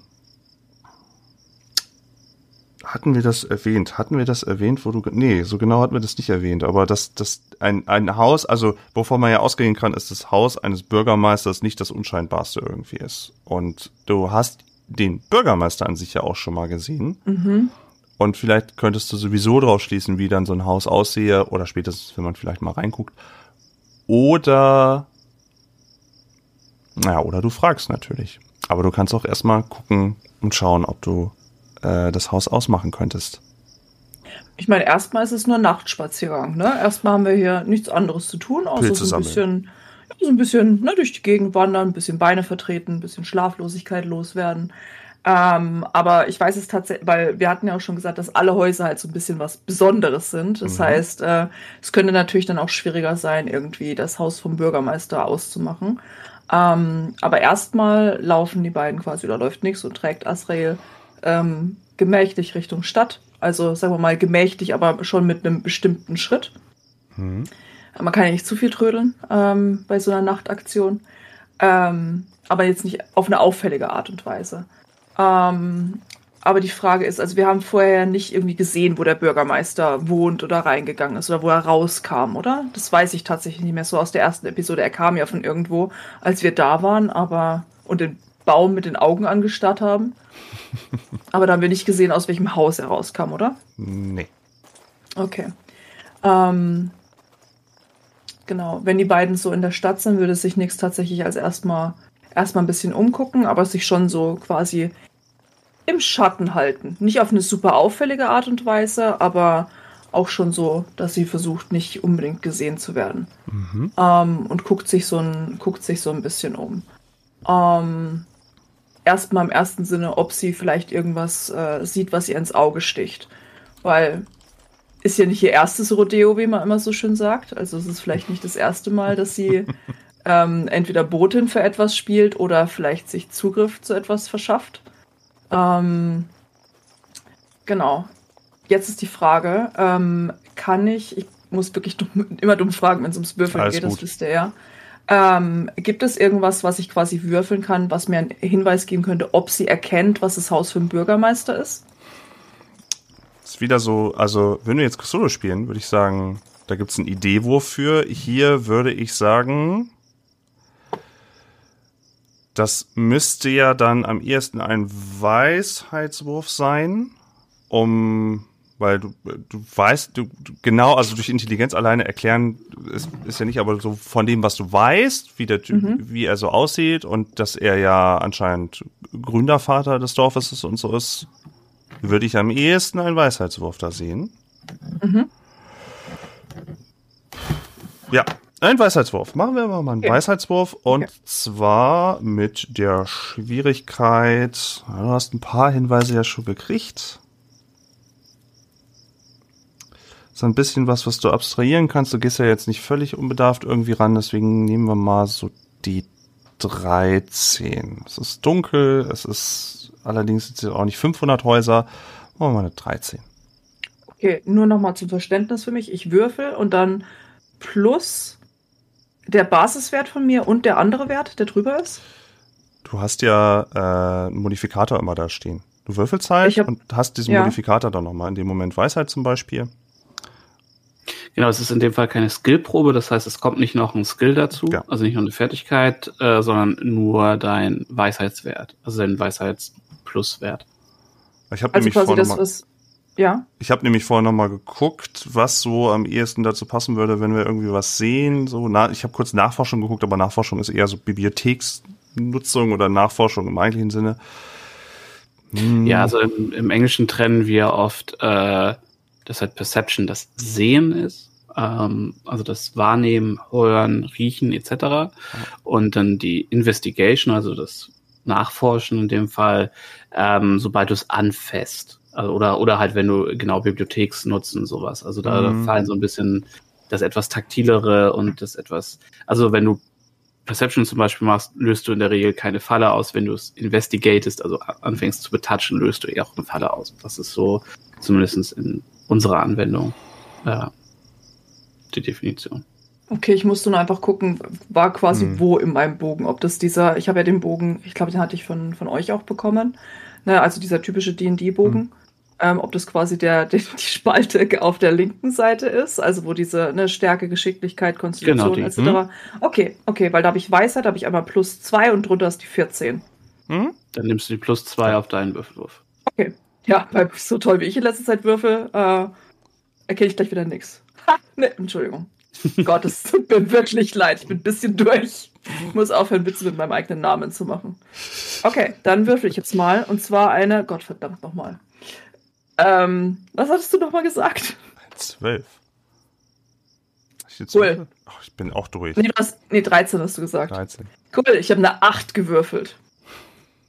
hatten wir das erwähnt? Hatten wir das erwähnt, wo du, nee, so genau hatten wir das nicht erwähnt, aber das, das, ein, ein Haus, also, wovon man ja ausgehen kann, ist das Haus eines Bürgermeisters nicht das unscheinbarste irgendwie ist. Und du hast den Bürgermeister an sich ja auch schon mal gesehen. Mhm. Und vielleicht könntest du sowieso draus schließen, wie dann so ein Haus aussehe, oder spätestens, wenn man vielleicht mal reinguckt. Oder, naja, oder du fragst natürlich. Aber du kannst auch erstmal gucken und schauen, ob du äh, das Haus ausmachen könntest. Ich meine, erstmal ist es nur Nachtspaziergang, ne? Erstmal haben wir hier nichts anderes zu tun, außer Pilze so ein sammeln. bisschen, ja, so ein bisschen ne, durch die Gegend wandern, ein bisschen Beine vertreten, ein bisschen Schlaflosigkeit loswerden. Ähm, aber ich weiß es tatsächlich, weil wir hatten ja auch schon gesagt, dass alle Häuser halt so ein bisschen was Besonderes sind. Das Mhm. heißt, äh, es könnte natürlich dann auch schwieriger sein, irgendwie das Haus vom Bürgermeister auszumachen. Ähm, aber erstmal laufen die beiden quasi, oder läuft nichts und trägt Asrael ähm, gemächlich Richtung Stadt. Also sagen wir mal gemächlich, aber schon mit einem bestimmten Schritt. Hm. Man kann ja nicht zu viel trödeln ähm, bei so einer Nachtaktion. Ähm, aber jetzt nicht auf eine auffällige Art und Weise. Ähm, aber die Frage ist, also wir haben vorher nicht irgendwie gesehen, wo der Bürgermeister wohnt oder reingegangen ist oder wo er rauskam, oder? Das weiß ich tatsächlich nicht mehr so aus der ersten Episode. Er kam ja von irgendwo, als wir da waren, aber und den Baum mit den Augen angestarrt haben. Aber da haben wir nicht gesehen, aus welchem Haus er rauskam, oder? Nee. Okay. Ähm, genau, wenn die beiden so in der Stadt sind, würde sich nichts tatsächlich als erstmal erstmal ein bisschen umgucken, aber sich schon so quasi im Schatten halten. Nicht auf eine super auffällige Art und Weise, aber auch schon so, dass sie versucht, nicht unbedingt gesehen zu werden. Mhm. Ähm, und guckt sich so ein, guckt sich so ein bisschen um. Ähm, erstmal im ersten Sinne, ob sie vielleicht irgendwas äh, sieht, was ihr ins Auge sticht. Weil ist ja nicht ihr erstes Rodeo, wie man immer so schön sagt. Also es ist vielleicht nicht das erste Mal, dass sie ähm, entweder Botin für etwas spielt oder vielleicht sich Zugriff zu etwas verschafft. Ähm, genau. Jetzt ist die Frage, ähm, kann ich, ich muss wirklich dumm, immer dumm fragen, wenn es ums Würfeln geht, gut. das wisst ihr ja. Ähm, gibt es irgendwas, was ich quasi würfeln kann, was mir einen Hinweis geben könnte, ob sie erkennt, was das Haus für ein Bürgermeister ist? Ist wieder so, also wenn wir jetzt Solo spielen, würde ich sagen, da gibt es einen Ideewurf für. Hier würde ich sagen, das müsste ja dann am ehesten ein Weisheitswurf sein, um, weil du, du weißt, du, du genau, also durch Intelligenz alleine erklären ist, ist ja nicht, aber so von dem, was du weißt, wie der Typ, wie er so aussieht und dass er ja anscheinend Gründervater des Dorfes ist und so ist, würde ich am ehesten einen Weisheitswurf da sehen. Mhm. Ja, ein Weisheitswurf. Machen wir mal einen Okay. Weisheitswurf und Okay. zwar mit der Schwierigkeit. Du hast ein paar Hinweise ja schon gekriegt. So ein bisschen was, was du abstrahieren kannst. Du gehst ja jetzt nicht völlig unbedarft irgendwie ran, deswegen nehmen wir mal so die 13. Es ist dunkel, es ist allerdings sind es auch nicht 500 Häuser. Machen wir mal eine 13. Okay, nur nochmal zum Verständnis für mich. Ich würfel und dann plus der Basiswert von mir und der andere Wert, der drüber ist. Du hast ja äh, einen Modifikator immer da stehen. Du würfelst halt hab- und hast diesen ja. Modifikator dann nochmal. In dem Moment Weisheit zum Beispiel. Genau, es ist in dem Fall keine Skillprobe, das heißt, es kommt nicht noch ein Skill dazu, Ja. also nicht nur eine Fertigkeit, äh, sondern nur dein Weisheitswert, also dein Weisheitspluswert. Ich habe Also nämlich, quasi vorher das, noch mal- was. Ja, ich hab nämlich vorher nochmal geguckt, was so am ehesten dazu passen würde, wenn wir irgendwie was sehen. So, na, ich habe kurz Nachforschung geguckt, aber Nachforschung ist eher so Bibliotheksnutzung oder Nachforschung im eigentlichen Sinne. Hm, Ja, also im, im Englischen trennen wir oft, äh, dass halt Perception das Sehen ist, ähm, also das Wahrnehmen, Hören, Riechen etc. Und dann die Investigation, also das Nachforschen in dem Fall, ähm, sobald du es anfasst. Also, oder, oder halt, wenn du genau Bibliotheksnutzen sowas. Also da, Mhm. fallen so ein bisschen das etwas taktilere und das etwas, also wenn du Perception zum Beispiel machst, löst du in der Regel keine Falle aus. Wenn du es investigatest, also anfängst zu betatschen, löst du eher auch eine Falle aus. Das ist so zumindest in unserer Anwendung äh, die Definition. okay, ich musste nur einfach gucken, war quasi Hm. wo in meinem Bogen. Ob das dieser, ich habe ja den Bogen, ich glaube, den hatte ich von, von euch auch bekommen. Ne, also dieser typische DD-Bogen. Hm. Ähm, ob das quasi der, der, die Spalte auf der linken Seite ist, also wo diese ne, Stärke, Geschicklichkeit, Konstitution Genau, die. etc. Okay, okay, weil da habe ich Weisheit, da habe ich einmal plus zwei und drunter ist die 14. Hm? Dann nimmst du die plus zwei auf deinen Würfelwurf. Okay. Ja, weil so toll wie ich in letzter Zeit würfel, äh, erkenne ich gleich wieder nix. Ha, ne, Entschuldigung. Gott, es tut mir wirklich leid. Ich bin ein bisschen durch. Ich muss aufhören, Witze mit meinem eigenen Namen zu machen. Okay, dann würfel ich jetzt mal. Und zwar eine, Gott verdammt nochmal. Ähm, was hattest du nochmal gesagt? Zwölf. Cool. oh, ich bin auch durch. Nee, du hast, nee 13 hast du gesagt. 13. Cool, ich habe eine 8 gewürfelt.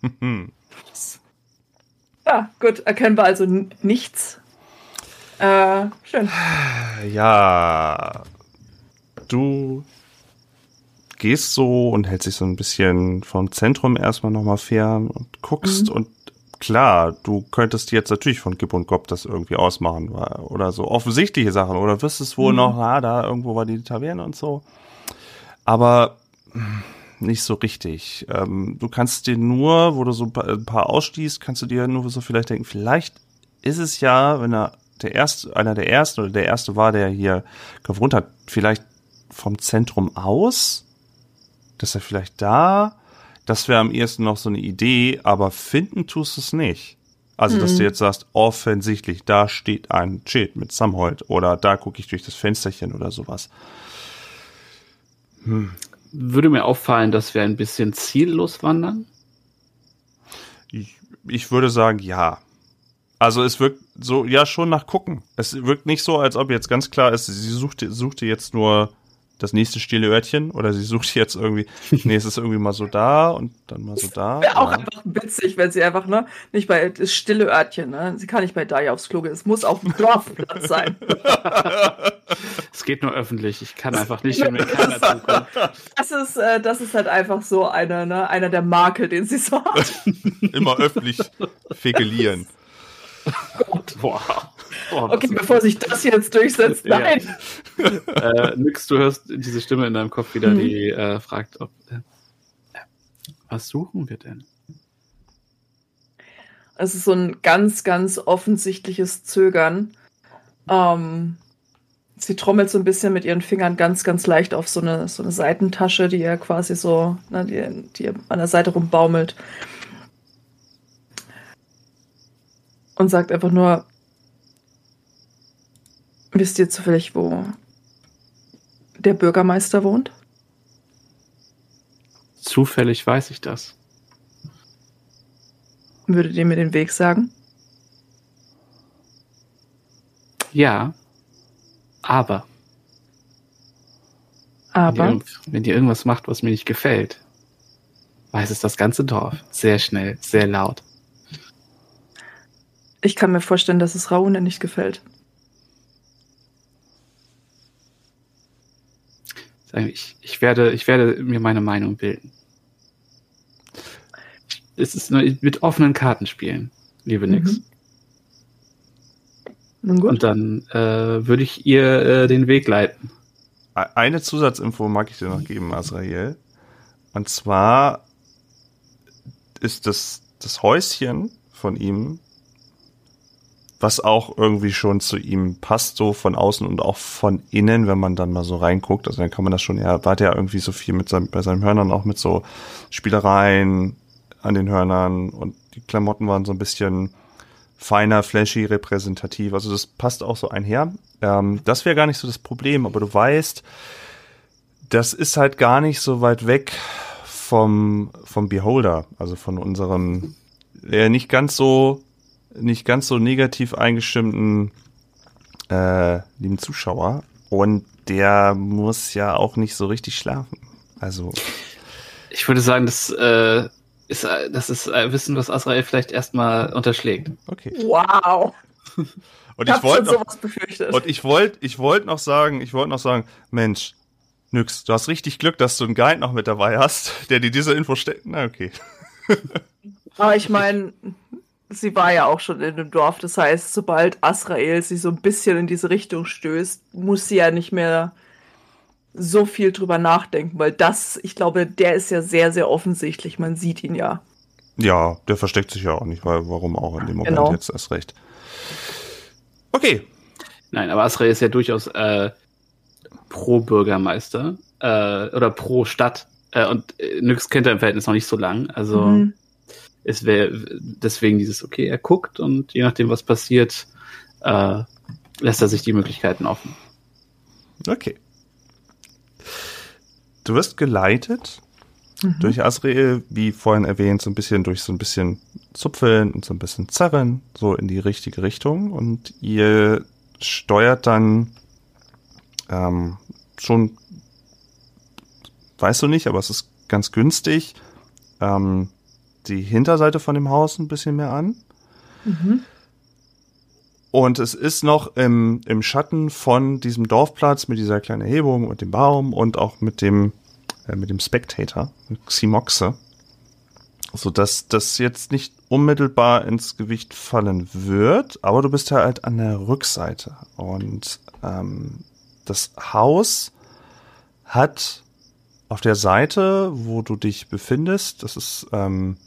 Ja, gut, erkennbar also n- nichts. Äh, schön. Ja, du gehst so und hältst dich so ein bisschen vom Zentrum erstmal nochmal fern und guckst Mhm. und klar, du könntest jetzt natürlich von Gib und Gob das irgendwie ausmachen oder so offensichtliche Sachen oder wirst es wohl mhm. noch, na, da irgendwo war die Taverne und so. Aber nicht so richtig. Ähm, du kannst dir nur, wo du so ein paar ausstießt, kannst du dir nur so vielleicht denken, vielleicht ist es ja, wenn er der erste, einer der ersten oder der erste war, der hier gewohnt hat, vielleicht vom Zentrum aus, dass er vielleicht da, das wäre am ehesten noch so eine Idee, aber finden tust du es nicht. Also, dass mhm. du jetzt sagst, offensichtlich, da steht ein Schild mit Samhold oder da gucke ich durch das Fensterchen oder sowas. Hm. Würde mir auffallen, dass wir ein bisschen ziellos wandern? Ich, ich würde sagen, ja. Also es wirkt so, ja, schon nach gucken. Es wirkt nicht so, als ob jetzt ganz klar ist, sie suchte, suchte jetzt nur das nächste stille Örtchen oder sie sucht jetzt irgendwie, nee, es ist irgendwie mal so da und dann mal so da. Wäre auch einfach witzig, wenn sie einfach, ne, nicht bei das stille Örtchen, ne? Sie kann nicht bei Daya aufs Klo gehen, es muss auf dem Dorfplatz sein. es geht nur öffentlich, ich kann einfach nicht, wenn mir keiner zukommt. Das ist, äh, das ist halt einfach so einer, ne, einer der Makel, den sie so hat. Immer öffentlich fekelieren. Gott. Boah. Boah, okay, bevor sich das jetzt durchsetzt, nein. Ja. äh, nix, du hörst diese Stimme in deinem Kopf wieder, mhm. die äh, fragt, ob. Äh, was suchen wir denn? Es ist so ein ganz, ganz offensichtliches Zögern. Ähm, sie trommelt so ein bisschen mit ihren Fingern ganz, ganz leicht auf so eine, so eine Seitentasche, die ja quasi so, ne, die, die an der Seite rumbaumelt. Und sagt einfach nur, wisst ihr zufällig, wo der Bürgermeister wohnt? Zufällig weiß ich das. Würdet ihr mir den Weg sagen? Ja, aber. Aber. Wenn ihr, wenn ihr irgendwas macht, was mir nicht gefällt, weiß es das ganze Dorf. Sehr schnell, sehr laut. Ich kann mir vorstellen, dass es Raune nicht gefällt. Ich, ich, werde, ich werde mir meine Meinung bilden. Es ist nur mit offenen Karten spielen, liebe Nix. Mhm. Und dann äh, würde ich ihr äh, den Weg leiten. Eine Zusatzinfo mag ich dir noch geben, Azrael. Und zwar ist das, das Häuschen von ihm was auch irgendwie schon zu ihm passt, so von außen und auch von innen, wenn man dann mal so reinguckt. Also dann kann man das schon, er war ja irgendwie so viel mit seinem, bei seinen Hörnern auch mit so Spielereien an den Hörnern und die Klamotten waren so ein bisschen feiner, flashy, repräsentativ. Also das passt auch so einher. Ähm, das wäre gar nicht so das Problem, aber du weißt, das ist halt gar nicht so weit weg vom, vom Beholder, also von unserem, äh, nicht ganz so nicht ganz so negativ eingestimmten äh, lieben Zuschauer. Und der muss ja auch nicht so richtig schlafen. Also. Ich würde sagen, das, äh, ist, das ist ein Wissen, was Azrael vielleicht erstmal unterschlägt. Okay. Wow. Und ich, ich wollte noch, und ich wollte, ich wollte noch sagen, ich wollte noch sagen, Mensch, Nix, du hast richtig Glück, dass du einen Guide noch mit dabei hast, der dir diese Info stellt. Na, okay. Aber ich meine, sie war ja auch schon in dem Dorf. Das heißt, sobald Asrael sie so ein bisschen in diese Richtung stößt, muss sie ja nicht mehr so viel drüber nachdenken, weil das, ich glaube, der ist ja sehr, sehr offensichtlich. Man sieht ihn ja. Ja, der versteckt sich ja auch nicht, weil warum auch in dem Moment genau. jetzt erst recht. Okay. Nein, aber Asrael ist ja durchaus äh, pro Bürgermeister äh, oder pro Stadt. Äh, und äh, Nyx kennt er im Verhältnis noch nicht so lang. Also mhm es wäre deswegen dieses, okay, er guckt und je nachdem, was passiert, äh, lässt er sich die Möglichkeiten offen. Okay. Du wirst geleitet mhm. durch Asriel, wie vorhin erwähnt, so ein bisschen durch so ein bisschen Zupfeln und so ein bisschen Zerren, so in die richtige Richtung. Und ihr steuert dann ähm, schon, weißt du nicht, aber es ist ganz günstig, ähm, die Hinterseite von dem Haus ein bisschen mehr an. Mhm. Und es ist noch im, im Schatten von diesem Dorfplatz mit dieser kleinen Erhebung und dem Baum und auch mit dem, äh, mit dem Spectator, mit Ximoxe. so dass das jetzt nicht unmittelbar ins Gewicht fallen wird, aber du bist ja halt an der Rückseite und ähm, das Haus hat auf der Seite, wo du dich befindest, das ist ähm,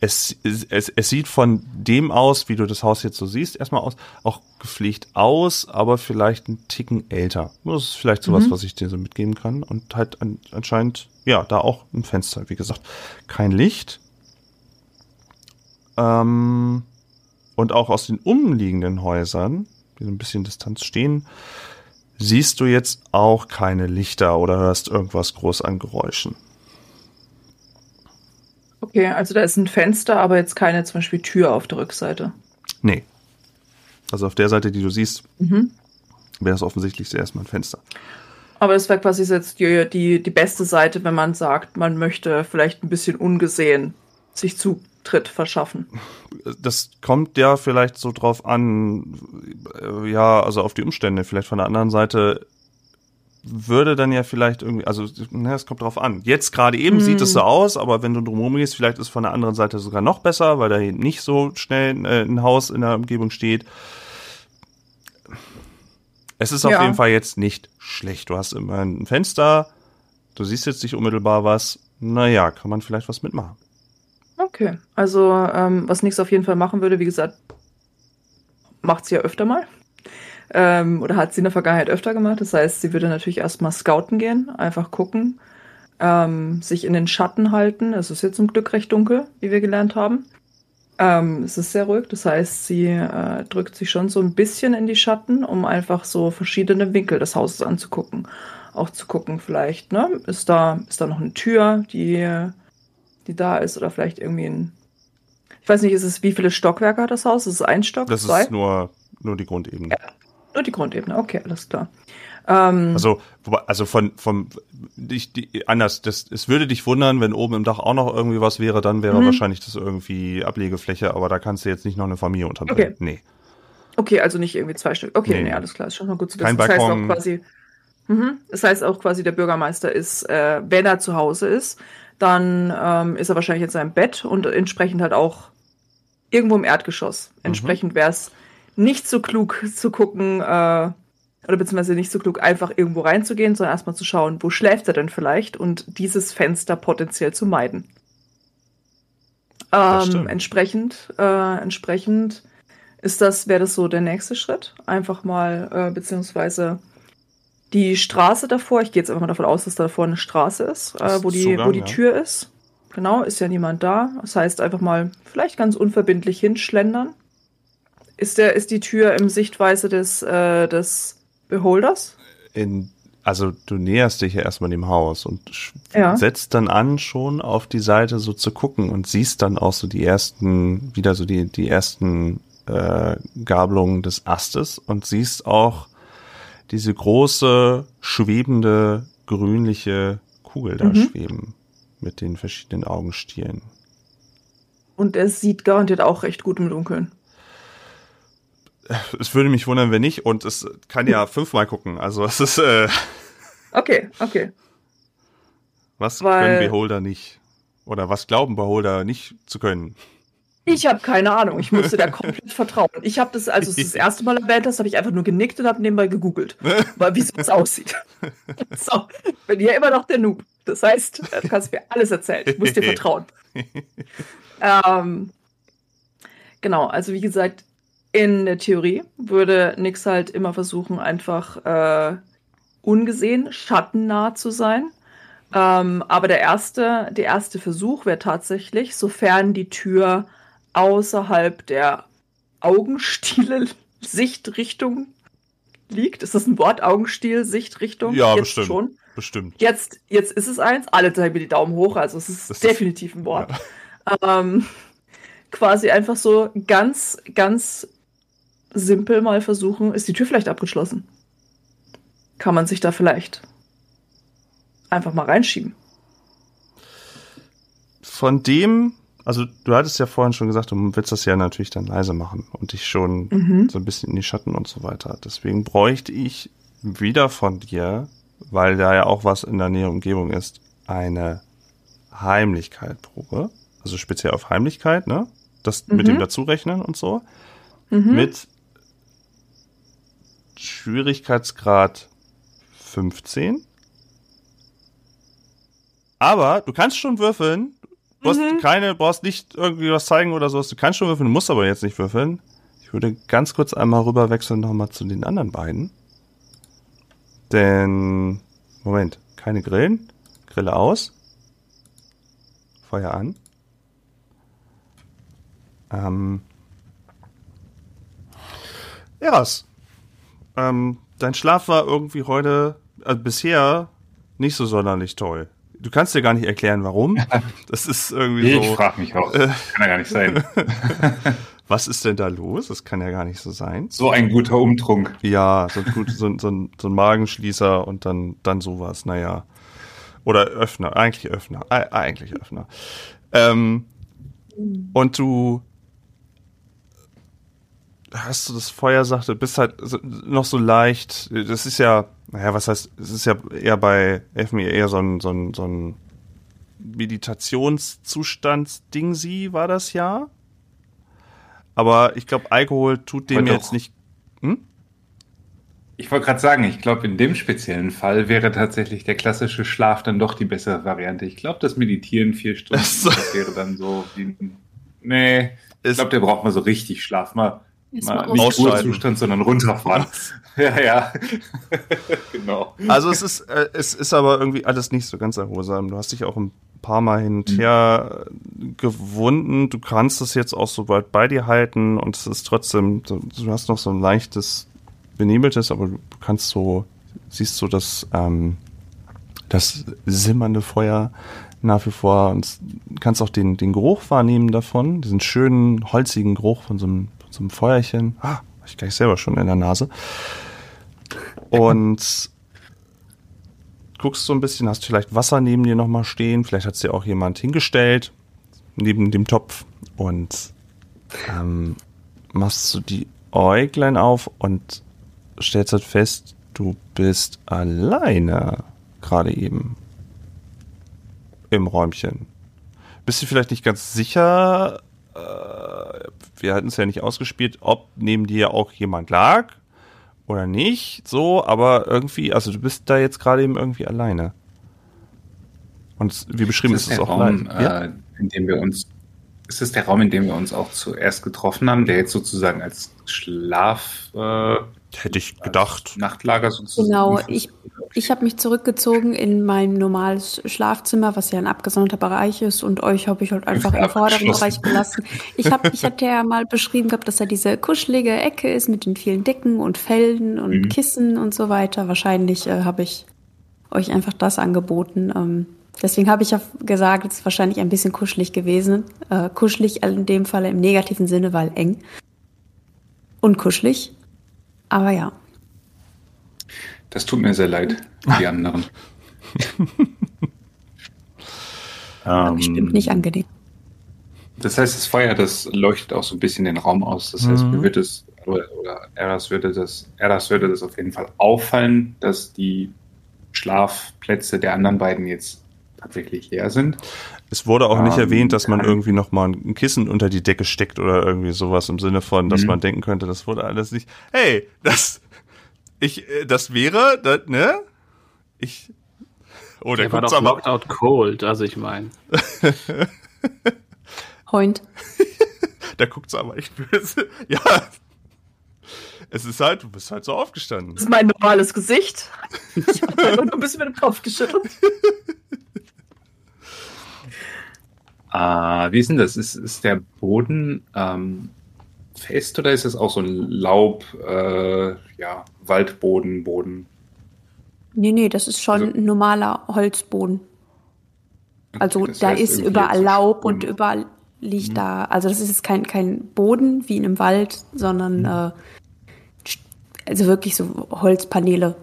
es, es, es sieht von dem aus, wie du das Haus jetzt so siehst, erstmal aus, auch gepflegt aus, aber vielleicht ein Ticken älter. Das ist vielleicht sowas, mhm. was ich dir so mitgeben kann. Und halt an, anscheinend, ja, da auch ein Fenster, wie gesagt. Kein Licht. Ähm, und auch aus den umliegenden Häusern, die so ein bisschen Distanz stehen, siehst du jetzt auch keine Lichter oder hörst irgendwas groß an Geräuschen. Okay, also da ist ein Fenster, aber jetzt keine zum Beispiel Tür auf der Rückseite. Nee. Also auf der Seite, die du siehst, mhm. wäre es offensichtlich zuerst mal ein Fenster. Aber das wäre quasi jetzt die, die, die beste Seite, wenn man sagt, man möchte vielleicht ein bisschen ungesehen sich Zutritt verschaffen. Das kommt ja vielleicht so drauf an, äh, ja, also auf die Umstände. Vielleicht von der anderen Seite würde dann ja vielleicht irgendwie, also na, es kommt drauf an. Jetzt gerade eben mm. sieht es so aus, aber wenn du drumherum gehst, vielleicht ist es von der anderen Seite sogar noch besser, weil da eben nicht so schnell äh, ein Haus in der Umgebung steht. Es ist auf ja. jeden Fall jetzt nicht schlecht. Du hast immer ein Fenster, du siehst jetzt nicht unmittelbar was. Naja, kann man vielleicht was mitmachen. Okay, also ähm, was nichts auf jeden Fall machen würde, wie gesagt, macht sie ja öfter mal. Ähm, oder hat sie in der Vergangenheit öfter gemacht. Das heißt, sie würde natürlich erstmal scouten gehen, einfach gucken, ähm, sich in den Schatten halten. Es ist jetzt zum Glück recht dunkel, wie wir gelernt haben. Ähm, es ist sehr ruhig, das heißt, sie äh, drückt sich schon so ein bisschen in die Schatten, um einfach so verschiedene Winkel des Hauses anzugucken. Auch zu gucken, vielleicht, ne, ist da, ist da noch eine Tür, die, die da ist, oder vielleicht irgendwie ein. Ich weiß nicht, ist es, wie viele Stockwerke hat das Haus? Ist es ein Stock? Das zwei? ist nur, nur die Grundebene. Ja. Nur die Grundebene, okay, alles klar. Ähm, also, also von, von ich, die, anders, das, es würde dich wundern, wenn oben im Dach auch noch irgendwie was wäre, dann wäre mhm. wahrscheinlich das irgendwie Ablegefläche, aber da kannst du jetzt nicht noch eine Familie unterbringen. Okay. Nee. Okay, also nicht irgendwie zwei Stück. Okay, nee, nee alles klar, ist schon mal gut zu wissen. Kein das Balkon. heißt auch quasi, mh, das heißt auch quasi, der Bürgermeister ist, äh, wenn er zu Hause ist, dann ähm, ist er wahrscheinlich in seinem Bett und entsprechend halt auch irgendwo im Erdgeschoss. Mhm. Entsprechend wäre es nicht so klug zu gucken, äh, oder beziehungsweise nicht so klug, einfach irgendwo reinzugehen, sondern erstmal zu schauen, wo schläft er denn vielleicht und dieses Fenster potenziell zu meiden. Ähm, entsprechend, äh, entsprechend ist das, wäre das so der nächste Schritt. Einfach mal, äh, beziehungsweise die Straße davor, ich gehe jetzt einfach mal davon aus, dass da davor eine Straße ist, äh, wo die, Zugang, wo die ja. Tür ist. Genau, ist ja niemand da. Das heißt, einfach mal vielleicht ganz unverbindlich hinschlendern. Ist, der, ist die Tür im Sichtweise des, äh, des Beholders? In, also du näherst dich ja erstmal dem Haus und ja. setzt dann an, schon auf die Seite so zu gucken und siehst dann auch so die ersten, wieder so die, die ersten äh, Gabelungen des Astes und siehst auch diese große, schwebende, grünliche Kugel da mhm. schweben mit den verschiedenen Augenstielen. Und er sieht garantiert auch recht gut im Dunkeln es würde mich wundern, wenn nicht. Und es kann ja fünfmal gucken. Also es ist. Äh, okay, okay. Was Weil, können Beholder nicht? Oder was glauben Beholder nicht zu können? Ich habe keine Ahnung. Ich musste da komplett vertrauen. Ich habe das, als du das erste Mal erwähnt hast, habe ich einfach nur genickt und habe nebenbei gegoogelt, weil wie es aussieht. so, bin ja immer noch der Noob. Das heißt, du kannst mir alles erzählen. Ich muss dir vertrauen. ähm, genau, also wie gesagt, in der Theorie würde Nix halt immer versuchen, einfach äh, ungesehen, schattennah zu sein. Ähm, aber der erste, der erste Versuch wäre tatsächlich, sofern die Tür außerhalb der Augenstiele Sichtrichtung liegt. Ist das ein Wort? Augenstiel, Sichtrichtung? Ja, Jetzt bestimmt. Schon. Bestimmt. Jetzt, jetzt ist es eins. Alle zeigen mir die Daumen hoch, also es ist das definitiv ein Wort. Ja. Ähm, quasi einfach so ganz, ganz simpel mal versuchen, ist die Tür vielleicht abgeschlossen? Kann man sich da vielleicht einfach mal reinschieben? Von dem, also du hattest ja vorhin schon gesagt, du willst das ja natürlich dann leise machen und dich schon mhm. so ein bisschen in die Schatten und so weiter. Deswegen bräuchte ich wieder von dir, weil da ja auch was in der näheren Umgebung ist, eine Heimlichkeit-Probe. Also speziell auf Heimlichkeit, ne? Das Mhm. mit dem dazurechnen und so. Mhm. Mit Schwierigkeitsgrad 15. Aber du kannst schon würfeln. Du hast Mhm. keine, brauchst nicht irgendwie was zeigen oder sowas. Du kannst schon würfeln, du musst aber jetzt nicht würfeln. Ich würde ganz kurz einmal rüber wechseln nochmal zu den anderen beiden. Denn, Moment, keine Grillen. Grille aus. Feuer an. Ähm. Eras. Ähm, dein Schlaf war irgendwie heute, äh, bisher nicht so sonderlich toll. Du kannst dir gar nicht erklären, warum. Das ist irgendwie Ich so. frage mich auch. Äh. Kann ja gar nicht sein. Was ist denn da los? Das kann ja gar nicht so sein. So ein guter Umtrunk. Ja, so ein, gut, so, so, ein, so ein Magenschließer und dann, dann sowas, naja. Oder Öffner, eigentlich Öffner, äh, eigentlich Öffner. Ähm, und du hast du das Feuer, sagte, bist halt noch so leicht, das ist ja, naja, was heißt, es ist ja eher bei Elfen eher so ein, so ein, so ein Meditationszustandsding sie war das ja. Aber ich glaube, Alkohol tut dem jetzt nicht. Ich wollte gerade sagen, ich glaube, in dem speziellen Fall wäre tatsächlich der klassische Schlaf dann doch die bessere Variante. Ich glaube, das Meditieren vier Stunden, das wäre dann so wie Nee, ich glaube, der braucht mal so richtig Schlaf. Mal, mal nicht. Ruhezustand, sondern runterfahren. ja, ja. genau. Also es ist, äh, es ist aber irgendwie alles nicht so ganz erholsam. Du hast dich auch ein paar Mal hin und her äh, gewunden. Du kannst es jetzt auch so weit bei dir halten und es ist trotzdem, du, du hast noch so ein leichtes benebeltes, aber du kannst so, siehst so das, ähm, das simmernde Feuer nach wie vor und kannst auch den, den Geruch wahrnehmen davon, diesen schönen, holzigen Geruch von so einem, so einem Feuerchen. Ah, ich gleich selber schon in der Nase. Und guckst so ein bisschen, hast vielleicht Wasser neben dir nochmal stehen, vielleicht hat es dir auch jemand hingestellt, neben dem Topf und ähm, machst du die Äuglein auf und stellst halt fest, du bist alleine gerade eben im Räumchen. Bist du vielleicht nicht ganz sicher, äh, wir hatten es ja nicht ausgespielt, ob neben dir auch jemand lag oder nicht, so, aber irgendwie, also du bist da jetzt gerade eben irgendwie alleine. Und wie beschrieben ist, ist es auch Raum, live. Ja? äh, in dem wir uns, ist es der Raum, in dem wir uns auch zuerst getroffen haben, der jetzt sozusagen als Schlaf, äh, Hätte ich gedacht. Nachtlager sozusagen. Genau, ich, ich habe mich zurückgezogen in mein normales Schlafzimmer, was ja ein abgesonderter Bereich ist, und euch habe ich halt einfach im vorderen. Bereich gelassen. Ich habe ich hatte ja mal beschrieben gehabt, dass da diese kuschelige Ecke ist mit den vielen Decken und Felden und Mhm. Kissen und so weiter. Wahrscheinlich äh, habe ich euch einfach das angeboten. Ähm, deswegen habe ich ja gesagt, es ist wahrscheinlich ein bisschen kuschelig gewesen. Äh, kuschelig in dem Fall im negativen Sinne, weil eng. Und kuschelig. Aber ja. Das tut mir sehr leid, die anderen. Ähm, bestimmt nicht angenehm. Das heißt, das Feuer, das leuchtet auch so ein bisschen den Raum aus. Das heißt, Mhm. mir wird es, oder, oder Eras würde das, Eras würde das auf jeden Fall auffallen, dass die Schlafplätze der anderen beiden jetzt tatsächlich leer sind. Es wurde auch nicht Ähm, erwähnt, dass man irgendwie noch mal ein Kissen unter die Decke steckt oder irgendwie sowas im Sinne von, dass Mhm. man denken könnte, das wurde alles nicht. Hey, das ich äh, das wäre, das, ne? Ich Oh, der, Der war guckt doch aber knocked out cold, also ich meine. Heund. der guckt's aber echt böse. Ja. Es ist halt, du bist halt so aufgestanden. Das ist mein normales Gesicht. Ich habe einfach nur ein bisschen mit dem Kopf geschüttelt. Äh, wie ist denn das? Ist, ist der Boden ähm, fest oder ist es auch so ein Laub, äh, ja, Waldboden, Boden? Nee, nee, das ist schon Also- normaler Holzboden. Also Das da heißt ist überall Laub und überall liegt da. Also das ist jetzt kein, kein Boden wie in einem Wald, sondern äh, st- also wirklich so Holzpaneele.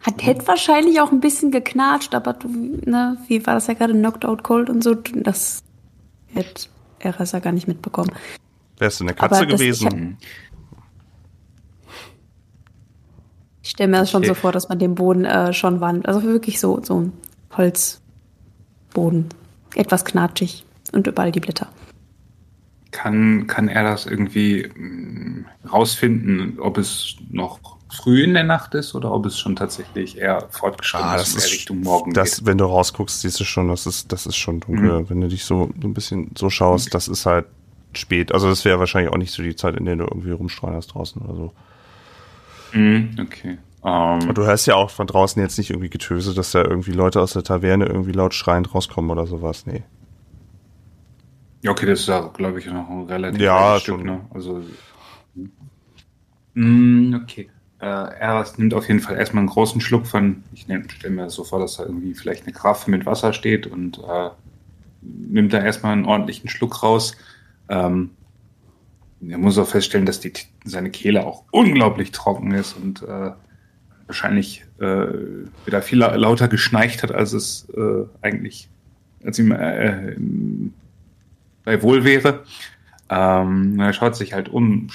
Hat, hätte wahrscheinlich auch ein bisschen geknatscht, aber du, ne, wie war das ja gerade, Knocked Out Cold und so, das hätte er ja gar nicht mitbekommen. Wärst du eine Katze Aber das- gewesen? ich Mhm. Ich stelle mir das schon Okay. so vor, dass man den Boden äh, schon wand. Also wirklich so, so ein Holz, Boden. Etwas knatschig und überall die Blätter. Kann, kann er das irgendwie mh, rausfinden, ob es noch früh in der Nacht ist oder ob es schon tatsächlich eher fortgeschritten Ah, ist ist, Richtung Morgen das, geht? wenn du rausguckst, siehst du schon, das ist, das ist schon dunkel. Wenn du dich so, so ein bisschen so schaust, das ist halt spät. Also das wäre wahrscheinlich auch nicht so die Zeit, in der du irgendwie rumstreinerst draußen oder so. Mhm, okay. Ähm, Und du hörst ja auch von draußen jetzt nicht irgendwie Getöse, dass da irgendwie Leute aus der Taverne irgendwie laut schreiend rauskommen oder sowas. Nee. Ja, okay, das ist ja, glaube ich, noch ein relativ Ja, schon. ne? Also. Mm, okay. Äh, Eras nimmt auf jeden Fall erstmal einen großen Schluck von, ich stelle mir so vor, dass da irgendwie vielleicht eine Karaffe mit Wasser steht und äh, nimmt da erstmal einen ordentlichen Schluck raus. Ähm, er muss auch feststellen, dass die, seine Kehle auch unglaublich trocken ist und äh, wahrscheinlich äh, wieder viel la- lauter geschnarcht hat, als es äh, eigentlich, als ihm äh, bei wohl wäre. Ähm, er schaut sich halt um,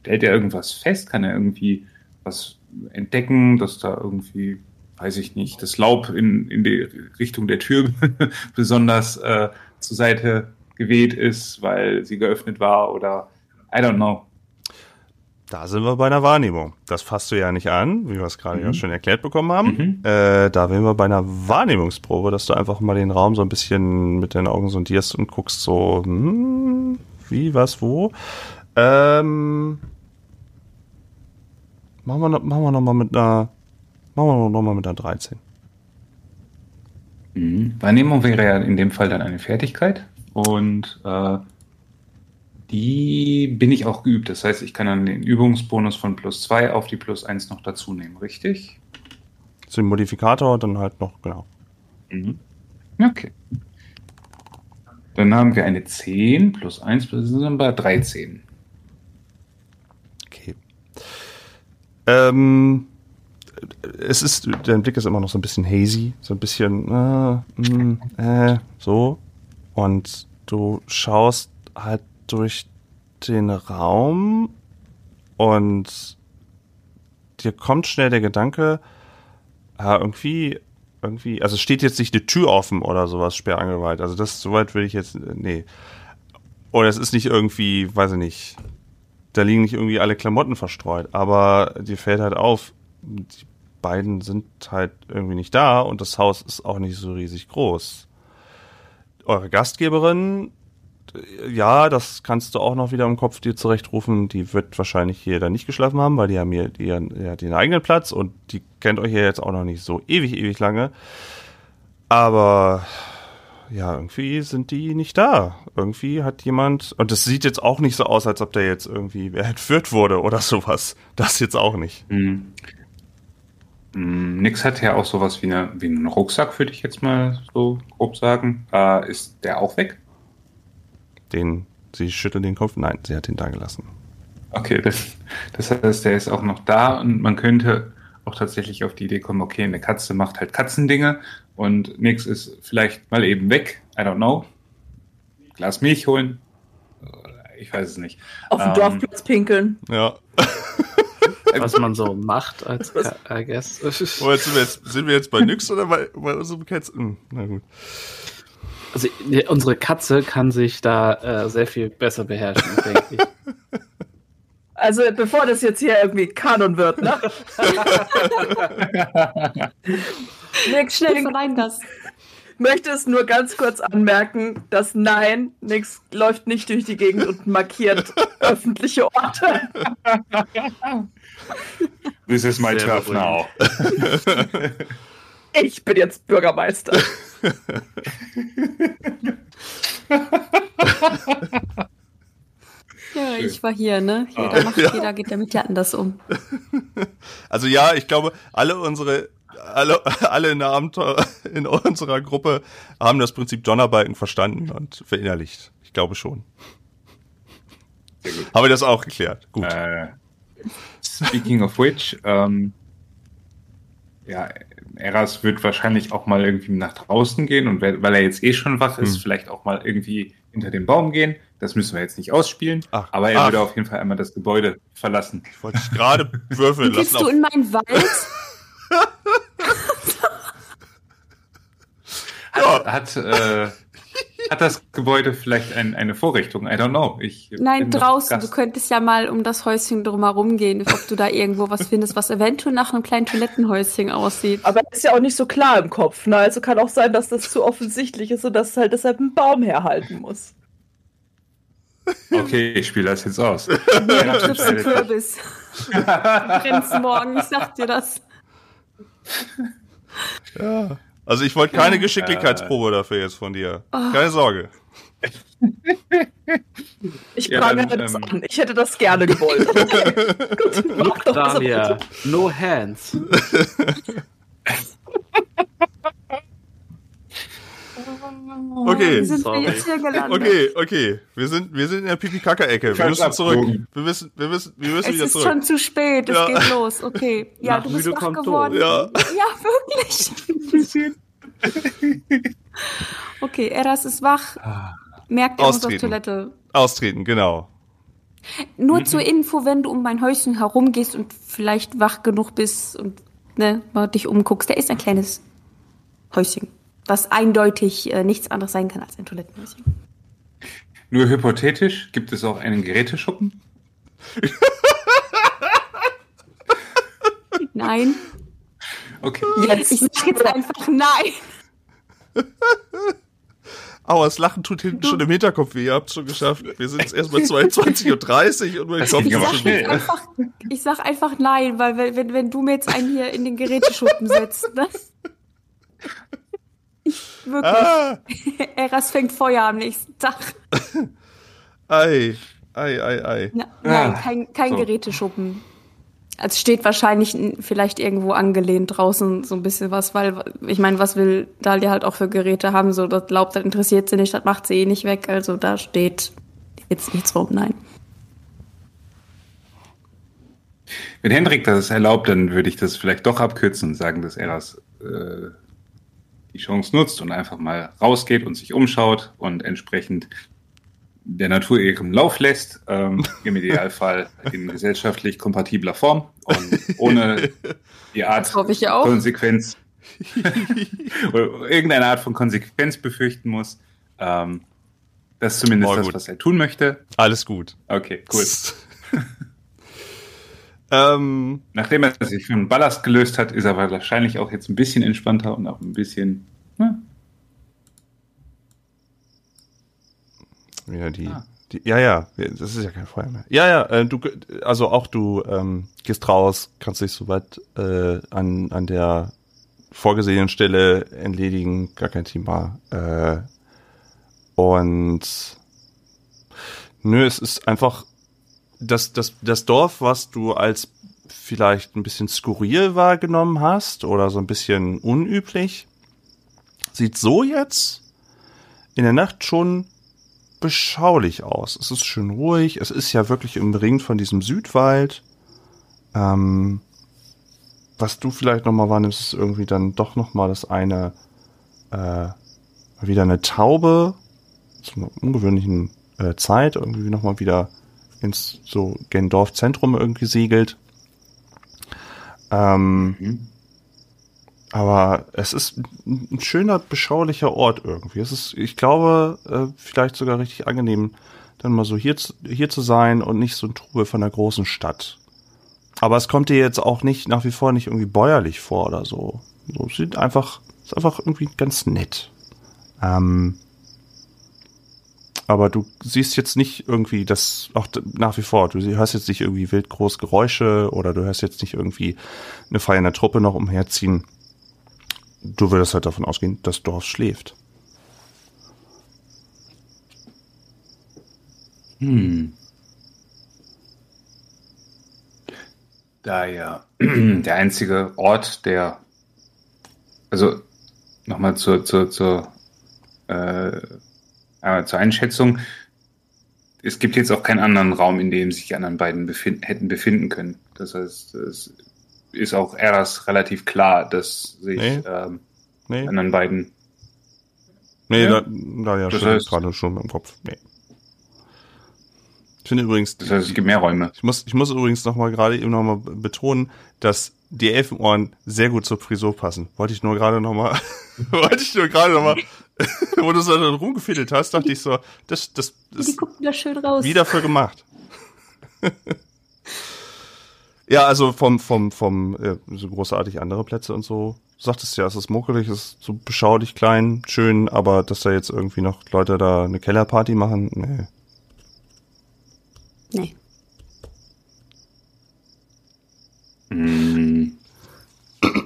stellt er irgendwas fest, kann er irgendwie was entdecken, dass da irgendwie, weiß ich nicht, das Laub in, in die Richtung der Tür besonders äh, zur Seite geweht ist, weil sie geöffnet war oder I don't know. Da sind wir bei einer Wahrnehmung. Das fasst du ja nicht an, wie wir es gerade Mhm. ja schon erklärt bekommen haben. Mhm. Äh, da wären wir bei einer Wahrnehmungsprobe, dass du einfach mal den Raum so ein bisschen mit deinen Augen sondierst und guckst so, hm, wie, was, wo. Ähm, machen wir noch, machen wir noch mal mit einer, machen wir noch mal mit einer 13. Mhm. Wahrnehmung wäre ja in dem Fall dann eine Fertigkeit und äh, die bin ich auch geübt. Das heißt, ich kann dann den Übungsbonus von plus zwei auf die plus eins noch dazu nehmen, richtig? Zu dem Modifikator dann halt noch, genau. Mhm. Okay. Dann haben wir eine 10 plus 1 plus sind wir bei 13. Okay. Ähm, es ist, dein Blick ist immer noch so ein bisschen hazy, so ein bisschen, äh, mm, äh, so. Und du schaust halt durch den Raum und dir kommt schnell der Gedanke, ja, irgendwie, irgendwie, also steht jetzt nicht eine Tür offen oder sowas sperrangelweit. Also das, soweit will ich jetzt, nee. Oder es ist nicht irgendwie, weiß ich nicht, da liegen nicht irgendwie alle Klamotten verstreut, aber dir fällt halt auf, die beiden sind halt irgendwie nicht da und das Haus ist auch nicht so riesig groß. Eure Gastgeberin, ja, das kannst du auch noch wieder im Kopf dir zurechtrufen, die wird wahrscheinlich hier dann nicht geschlafen haben, weil die haben hier die, die hat ihren eigenen Platz und die kennt euch ja jetzt auch noch nicht so ewig, ewig lange. Aber ja, irgendwie sind die nicht da. Irgendwie hat jemand, und das sieht jetzt auch nicht so aus, als ob der jetzt irgendwie entführt wurde oder sowas. Das jetzt auch nicht. Mhm, Nix hat ja auch sowas wie, eine, wie einen Rucksack, würde ich jetzt mal so grob sagen. Äh, ist der auch weg? Den, sie schüttelt den Kopf. Nein, sie hat ihn da gelassen. Okay, das, das heißt, der ist auch noch da und man könnte auch tatsächlich auf die Idee kommen, okay, eine Katze macht halt Katzendinge und nix ist vielleicht mal eben weg. I don't know. Glas Milch holen. Ich weiß es nicht. Auf dem Ähm, Dorfplatz pinkeln. Ja. Was man so macht als Ka I guess. Oh, jetzt sind, wir jetzt, sind wir jetzt bei Nyx oder bei, bei unserem Katz? Hm, na gut. Also unsere Katze kann sich da äh, sehr viel besser beherrschen, denke ich. Also bevor das jetzt hier irgendwie Kanon wird, ne? Nix Schnell vernein das. Möchte es nur ganz kurz anmerken, dass nein, nix läuft nicht durch die Gegend und markiert öffentliche Orte. This is my turf now. Ich bin jetzt Bürgermeister. Ja, ich war hier, ne? Jeder, macht, jeder geht damit ja anders um. Also ja, ich glaube, alle unsere, alle, alle in, der Abenteuer, in unserer Gruppe haben das Prinzip Donnerbalken verstanden und verinnerlicht. Ich glaube schon. Sehr gut. Habe ich das auch geklärt? Gut. Äh, speaking of which, ähm, ja, Eras wird wahrscheinlich auch mal irgendwie nach draußen gehen und weil er jetzt eh schon wach ist, Hm. vielleicht auch mal irgendwie hinter den Baum gehen. Das müssen wir jetzt nicht ausspielen, Ach. aber er Ach. würde auf jeden Fall einmal das Gebäude verlassen. Ich wollte gerade würfeln Gehst lassen. du Auf, in meinen Wald? ja, hat, äh, hat das Gebäude vielleicht ein, eine Vorrichtung? I don't know. Ich Nein, draußen. Du könntest ja mal um das Häuschen drumherum gehen, ob du da irgendwo was findest, was eventuell nach einem kleinen Toilettenhäuschen aussieht. Aber ist ja auch nicht so klar im Kopf. Ne? Also kann auch sein, dass das zu offensichtlich ist und dass es halt deshalb ein Baum herhalten muss. Okay, ich spiele das jetzt aus. Du triffst einen Kürbis. Du brennst morgen, ich sag dir das. Ja. Also ich wollte keine Geschicklichkeitsprobe dafür jetzt von dir. Keine Sorge. Ich Ja, prangere dann, das ähm, an. Ich hätte das gerne gewollt. Okay. Gut, Look, doch Dahlia, no hands. Okay. Wie sind Sorry. wir jetzt hier gelandet? Okay, okay. Wir sind, wir sind in der Pipi-Kaka-Ecke. Wir müssen zurück. Wir müssen, wir müssen, wir müssen Es wieder ist zurück. schon zu spät, es Ja. geht los. Okay. Ja, Nach du bist wach geworden. Ja. ja, wirklich. okay, Eras ist wach. Merkt, er muss auf Austreten. Toilette. Austreten, genau. Nur zur Info, wenn du um mein Häuschen herumgehst und vielleicht wach genug bist und ne, mal dich umguckst, da ist ein kleines Häuschen, was eindeutig äh, nichts anderes sein kann als ein Toilettenhäuschen. Nur hypothetisch, gibt es auch einen Geräteschuppen? Nein. Okay. Jetzt. Ich sag jetzt einfach nein. Aber das Lachen tut hinten schon im Hinterkopf weh. Ihr habt es schon geschafft. Wir sind jetzt erst bei 22.30 Uhr und mein Kopf ist schon weh. Einfach, ich sag einfach nein, weil wenn, wenn, wenn du mir jetzt einen hier in den Geräteschuppen setzt, ne? Ich, wirklich. Ah, Eras fängt Feuer am nächsten Tag. ei, ei, ei, ei. Na, nein, Ah, kein, kein so. Geräteschuppen. Also steht wahrscheinlich vielleicht irgendwo angelehnt draußen so ein bisschen was, weil ich meine, was will Dalia halt auch für Geräte haben? So, das Laub, das interessiert sie nicht, das macht sie eh nicht weg. Also da steht jetzt nichts rum, nein. Wenn Hendrik das erlaubt, dann würde ich das vielleicht doch abkürzen und sagen, dass er das, äh, die Chance nutzt und einfach mal rausgeht und sich umschaut und entsprechend der Natur ihren Lauf lässt, ähm, im Idealfall in gesellschaftlich kompatibler Form und ohne die Art Das hoffe ich ja auch. Konsequenz oder irgendeine Art von Konsequenz befürchten muss. Ähm, das ist zumindest Oh, das, was er tun möchte. Alles gut. Okay, cool. ähm, Nachdem er sich von Ballast gelöst hat, ist er wahrscheinlich auch jetzt ein bisschen entspannter und auch ein bisschen. Ne? Ja, die, Ah. die, ja, ja, das ist ja kein Feuer mehr. Ja, ja, äh, du, also auch du ähm, gehst raus, kannst dich soweit äh, an, an der vorgesehenen Stelle entledigen, gar kein Thema. Äh, und nö, es ist einfach das, das, das Dorf, was du als vielleicht ein bisschen skurril wahrgenommen hast oder so ein bisschen unüblich, sieht so jetzt in der Nacht schon beschaulich aus. Es ist schön ruhig. Es ist ja wirklich umringt von diesem Südwald. Ähm, was du vielleicht noch mal wahrnimmst, ist irgendwie dann doch noch mal das eine äh, wieder eine Taube zu einer ungewöhnlichen äh, Zeit irgendwie noch mal wieder ins so gen Dorfzentrum irgendwie segelt. Ähm, Mhm. Aber es ist ein schöner, beschaulicher Ort irgendwie. Es ist, ich glaube, äh, vielleicht sogar richtig angenehm, dann mal so hier, zu- hier zu sein und nicht so ein Trubel von einer großen Stadt. Aber es kommt dir jetzt auch nicht, nach wie vor nicht irgendwie bäuerlich vor oder so. So, es sieht einfach, ist einfach irgendwie ganz nett. Ähm, aber du siehst jetzt nicht irgendwie das, auch nach wie vor, du hörst jetzt nicht irgendwie wild groß Geräusche oder du hörst jetzt nicht irgendwie eine feiernde Truppe noch umherziehen. Du würdest halt davon ausgehen, das Dorf schläft. Hm. Da ja der einzige Ort, der, also nochmal zur, zur, zur, äh, zur Einschätzung, es gibt jetzt auch keinen anderen Raum, in dem sich die anderen beiden befinden, hätten befinden können. Das heißt, es ist auch erst relativ klar, dass sich Nee. ähm, Nee, anderen beiden nee, Ja. da, da ja Das schon heißt- gerade schon im Kopf. Nee. Ich finde übrigens, Das heißt, es gibt mehr Räume. ich muss, ich muss übrigens noch mal gerade eben noch mal betonen, dass die Elfenohren sehr gut zur Frisur passen. Wollte ich nur gerade noch mal, wollte ich nur gerade noch mal, wo du so dann rumgefädelt hast, dachte ich so, das, das, das Die gucken da schön raus. wie dafür gemacht. ja, also vom, vom, vom, äh, so großartig andere Plätze und so. Du sagtest ja, es ist muckelig, es ist so beschaulich klein, schön, aber dass da jetzt irgendwie noch Leute da eine Kellerparty machen, nee. Nee. Mm.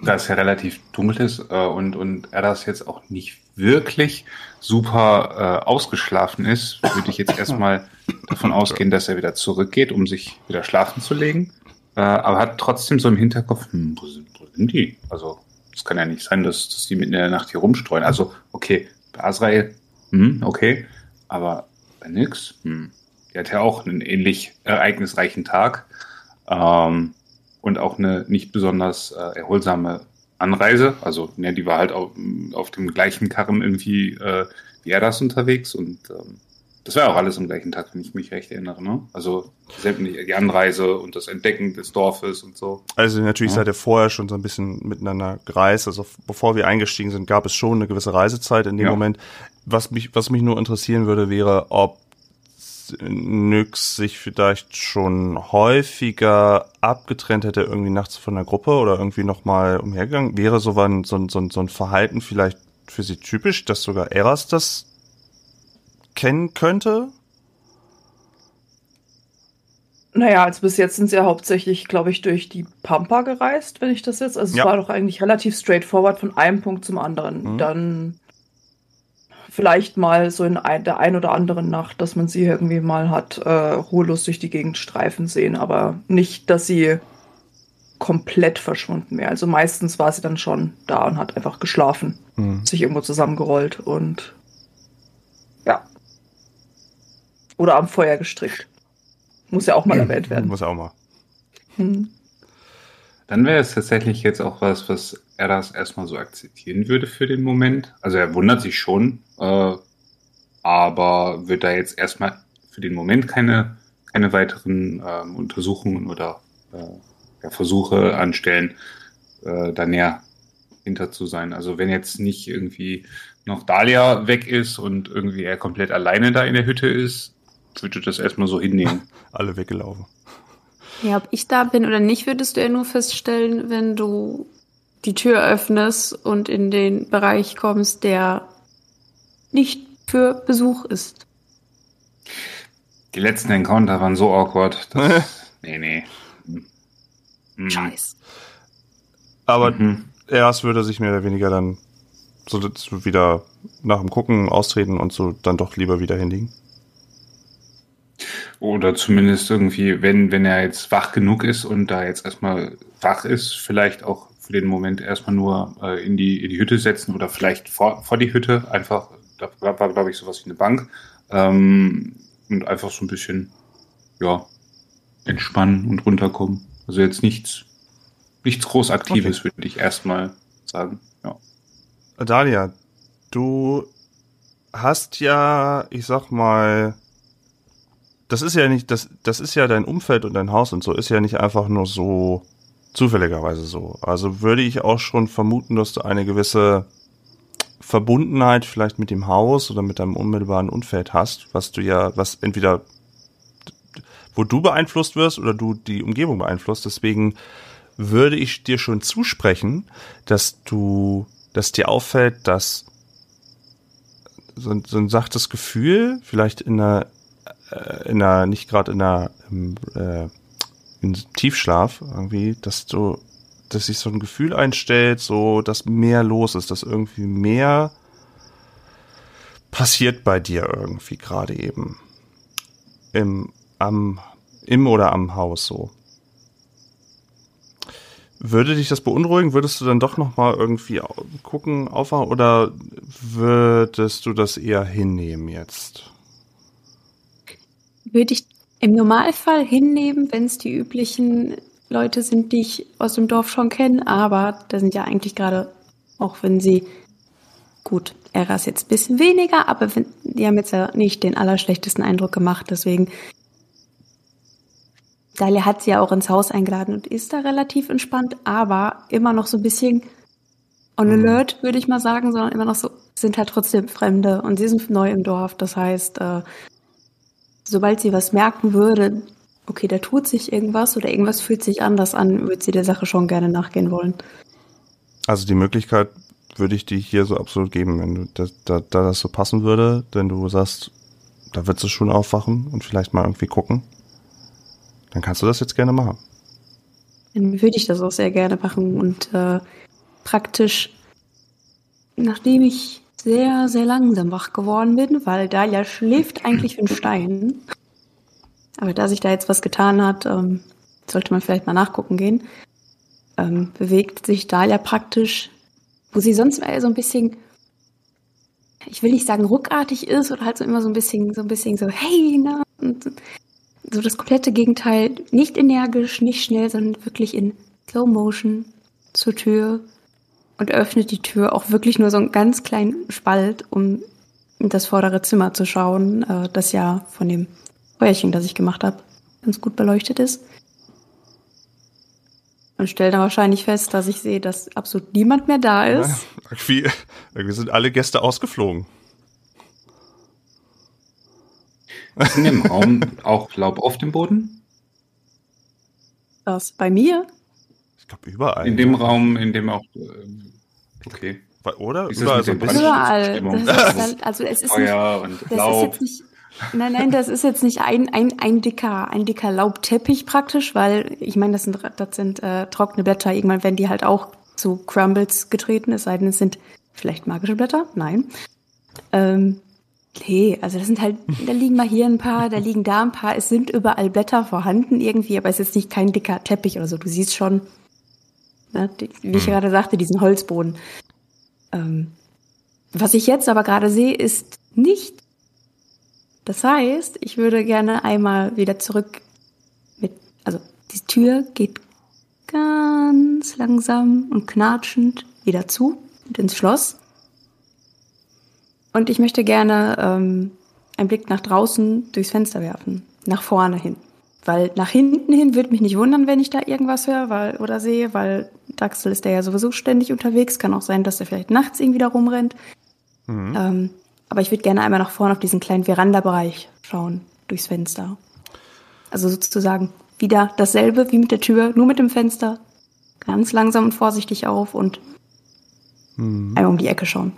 Da es ja relativ dunkel ist äh, und, und er das jetzt auch nicht wirklich super äh, ausgeschlafen ist, würde ich jetzt erstmal davon ausgehen, dass er wieder zurückgeht, um sich wieder schlafen zu legen. Äh, aber hat trotzdem so im Hinterkopf, hm, wo, sind, wo sind die? Also, es kann ja nicht sein, dass, dass die mitten in der Nacht hier rumstreuen. Also, okay, bei Azrael, hm, okay, aber bei Nix, hm, die hat ja auch einen ähnlich ereignisreichen Tag. Ähm, und auch eine nicht besonders äh, erholsame Anreise. Also, ne, die war halt auf, auf dem gleichen Karren irgendwie äh, wie er das unterwegs und ähm, das war auch alles am gleichen Tag, wenn ich mich recht erinnere. Ne? Also selbst die Anreise und das Entdecken des Dorfes und so. Also natürlich Ja. seid ihr vorher schon so ein bisschen miteinander gereist. Also bevor wir eingestiegen sind, gab es schon eine gewisse Reisezeit in dem Ja. Moment. Was mich, was mich nur interessieren würde, wäre, ob Nyx sich vielleicht schon häufiger abgetrennt hätte, irgendwie nachts von der Gruppe oder irgendwie nochmal umhergegangen. Wäre so, ein, so, ein, so ein Verhalten vielleicht für sie typisch, dass sogar Eras das kennen könnte? Naja, also bis jetzt sind sie ja hauptsächlich, glaube ich, durch die Pampa gereist, wenn ich das jetzt. Also Ja. es war doch eigentlich relativ straightforward von einem Punkt zum anderen. Mhm. Dann vielleicht mal so in ein, der ein oder anderen Nacht, dass man sie irgendwie mal hat äh, ruhelos durch die Gegend streifen sehen, aber nicht, dass sie komplett verschwunden wäre. Also meistens war sie dann schon da und hat einfach geschlafen, Hm. sich irgendwo zusammengerollt und ja. Oder am Feuer gestrickt. Muss ja auch mal erwähnt werden. Muss auch mal. Hm. Dann wäre es tatsächlich jetzt auch was, was er das erstmal so akzeptieren würde für den Moment. Also er wundert sich schon, äh, aber wird da jetzt erstmal für den Moment keine, keine weiteren ähm, Untersuchungen oder äh, ja, Versuche anstellen, äh, da näher hinter zu sein. Also wenn jetzt nicht irgendwie noch Dahlia weg ist und irgendwie er komplett alleine da in der Hütte ist, würde das erstmal so hinnehmen. Alle weggelaufen. Ja, ob ich da bin oder nicht, würdest du ja nur feststellen, wenn du die Tür öffnest und in den Bereich kommst, der nicht für Besuch ist. Die letzten Encounter waren so awkward. Dass, nee, nee. Mhm. Scheiß. Aber Mhm. Eras würde sich mehr oder weniger dann so so wieder nach dem Gucken austreten und so dann doch lieber wieder hinlegen. Oder zumindest irgendwie, wenn, wenn er jetzt wach genug ist und da jetzt erstmal wach ist, vielleicht auch für den Moment erstmal nur äh, in, die, in die Hütte setzen oder vielleicht vor, vor die Hütte einfach, da war, glaube ich, sowas wie eine Bank. Ähm, und einfach so ein bisschen, ja, entspannen und runterkommen. Also jetzt nichts, nichts groß Aktives, würde ich erstmal sagen. Ja. Dalia, du hast ja, ich sag mal, das ist ja nicht, das, das ist ja dein Umfeld und dein Haus und so, ist ja nicht einfach nur so zufälligerweise so. Also würde ich auch schon vermuten, dass du eine gewisse Verbundenheit vielleicht mit dem Haus oder mit deinem unmittelbaren Umfeld hast, was du ja, was entweder wo du beeinflusst wirst oder du die Umgebung beeinflusst. Deswegen würde ich dir schon zusprechen, dass du, dass dir auffällt, dass so, ein- so ein sachtes Gefühl, vielleicht in einer, äh, in einer, nicht gerade in einer, im, äh, in Tiefschlaf irgendwie, dass du, dass sich so ein Gefühl einstellt, so, dass mehr los ist, dass irgendwie mehr passiert bei dir irgendwie gerade eben. Im, am, im oder am Haus so. Würde dich das beunruhigen? Würdest du dann doch noch mal irgendwie gucken, aufwachen oder würdest du das eher hinnehmen jetzt? Würde ich im Normalfall hinnehmen, wenn es die üblichen Leute sind, die ich aus dem Dorf schon kenne, aber da sind ja eigentlich gerade, auch wenn sie, gut, Eras jetzt ein bisschen weniger, aber wenn, die haben jetzt ja nicht den allerschlechtesten Eindruck gemacht, deswegen Dalia hat sie ja auch ins Haus eingeladen und ist da relativ entspannt, aber immer noch so ein bisschen on Mhm. alert, würde ich mal sagen, sondern immer noch so, sind halt trotzdem Fremde und sie sind neu im Dorf. Das heißt, äh, sobald sie was merken würde, okay, da tut sich irgendwas oder irgendwas fühlt sich anders an, würde sie der Sache schon gerne nachgehen wollen. Also die Möglichkeit würde ich dir hier so absolut geben, wenn du da, da, da das so passen würde, wenn du sagst, da wird sie schon aufwachen und vielleicht mal irgendwie gucken, dann kannst du das jetzt gerne machen. Dann würde ich das auch sehr gerne machen und äh, praktisch, nachdem ich sehr, sehr langsam wach geworden bin, weil Dalia schläft eigentlich wie ein Stein. Aber da sich da jetzt was getan hat, ähm, sollte man vielleicht mal nachgucken gehen, ähm, bewegt sich Dalia praktisch, wo sie sonst eher so ein bisschen, ich will nicht sagen ruckartig ist oder halt so immer so ein bisschen, so ein bisschen so, hey, na, und so das komplette Gegenteil, nicht energisch, nicht schnell, sondern wirklich in Slow Motion zur Tür und öffnet die Tür auch wirklich nur so einen ganz kleinen Spalt, um in das vordere Zimmer zu schauen, äh, das ja von dem Feuerchen, das ich gemacht habe, ganz gut beleuchtet ist. Und stelle dann wahrscheinlich fest, dass ich sehe, dass absolut niemand mehr da ist. Irgendwie, irgendwie sind alle Gäste ausgeflogen. Ist in dem Raum auch Laub auf dem Boden? Das bei mir. Glaube überall. In dem Raum, in dem auch. ähm, Okay. Oder? Überall so. Überall. Stimmung. Das ist, halt- also es ist nicht, und Das ist Laub. jetzt nicht. Nein, nein, das ist jetzt nicht ein, ein, ein dicker, ein dicker Laubteppich praktisch, weil ich meine, das sind, das sind äh, trockene Blätter. Irgendwann werden die halt auch zu Crumbles getreten, es sei denn, es sind vielleicht magische Blätter. Nein. Ähm, nee, also das sind halt, da liegen mal hier ein paar, da liegen da ein paar. Es sind überall Blätter vorhanden irgendwie, aber es ist jetzt nicht kein dicker Teppich oder so. Du siehst schon, ne, die, wie ich gerade sagte, diesen Holzboden. Ähm, was ich jetzt aber gerade sehe, ist nicht. Das heißt, ich würde gerne einmal wieder zurück mit, also die Tür geht ganz langsam und knatschend wieder zu und ins Schloss. Und ich möchte gerne ähm, einen Blick nach draußen durchs Fenster werfen, nach vorne hin. Weil nach hinten hin würde mich nicht wundern, wenn ich da irgendwas höre weil, oder sehe, weil Daxel ist der ja sowieso ständig unterwegs. Kann auch sein, dass er vielleicht nachts irgendwie da rumrennt. Mhm. Ähm, aber ich würde gerne einmal nach vorne auf diesen kleinen Verandabereich schauen, durchs Fenster. Also sozusagen wieder dasselbe wie mit der Tür, nur mit dem Fenster. Ganz langsam und vorsichtig auf und Mhm. einmal um die Ecke schauen.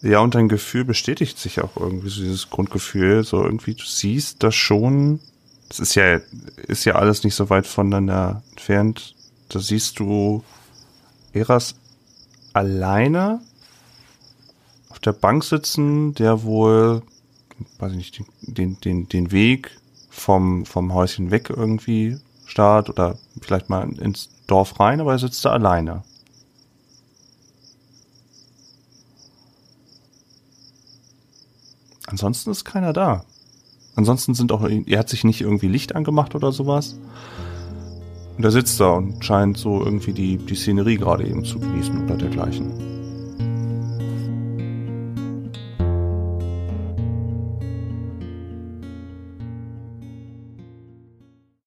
Ja, und dein Gefühl bestätigt sich auch irgendwie, so dieses Grundgefühl, so irgendwie, du siehst das schon, es ist ja, ist ja alles nicht so weit voneinander entfernt, da siehst du Eras alleine auf der Bank sitzen, der wohl, weiß ich nicht, den, den, den Weg vom, vom Häuschen weg irgendwie starrt oder vielleicht mal ins Dorf rein, aber er sitzt da alleine. Ansonsten ist keiner da. Ansonsten sind auch, er hat sich nicht irgendwie Licht angemacht oder sowas. Und er sitzt da und scheint so irgendwie die, die Szenerie gerade eben zu genießen oder dergleichen.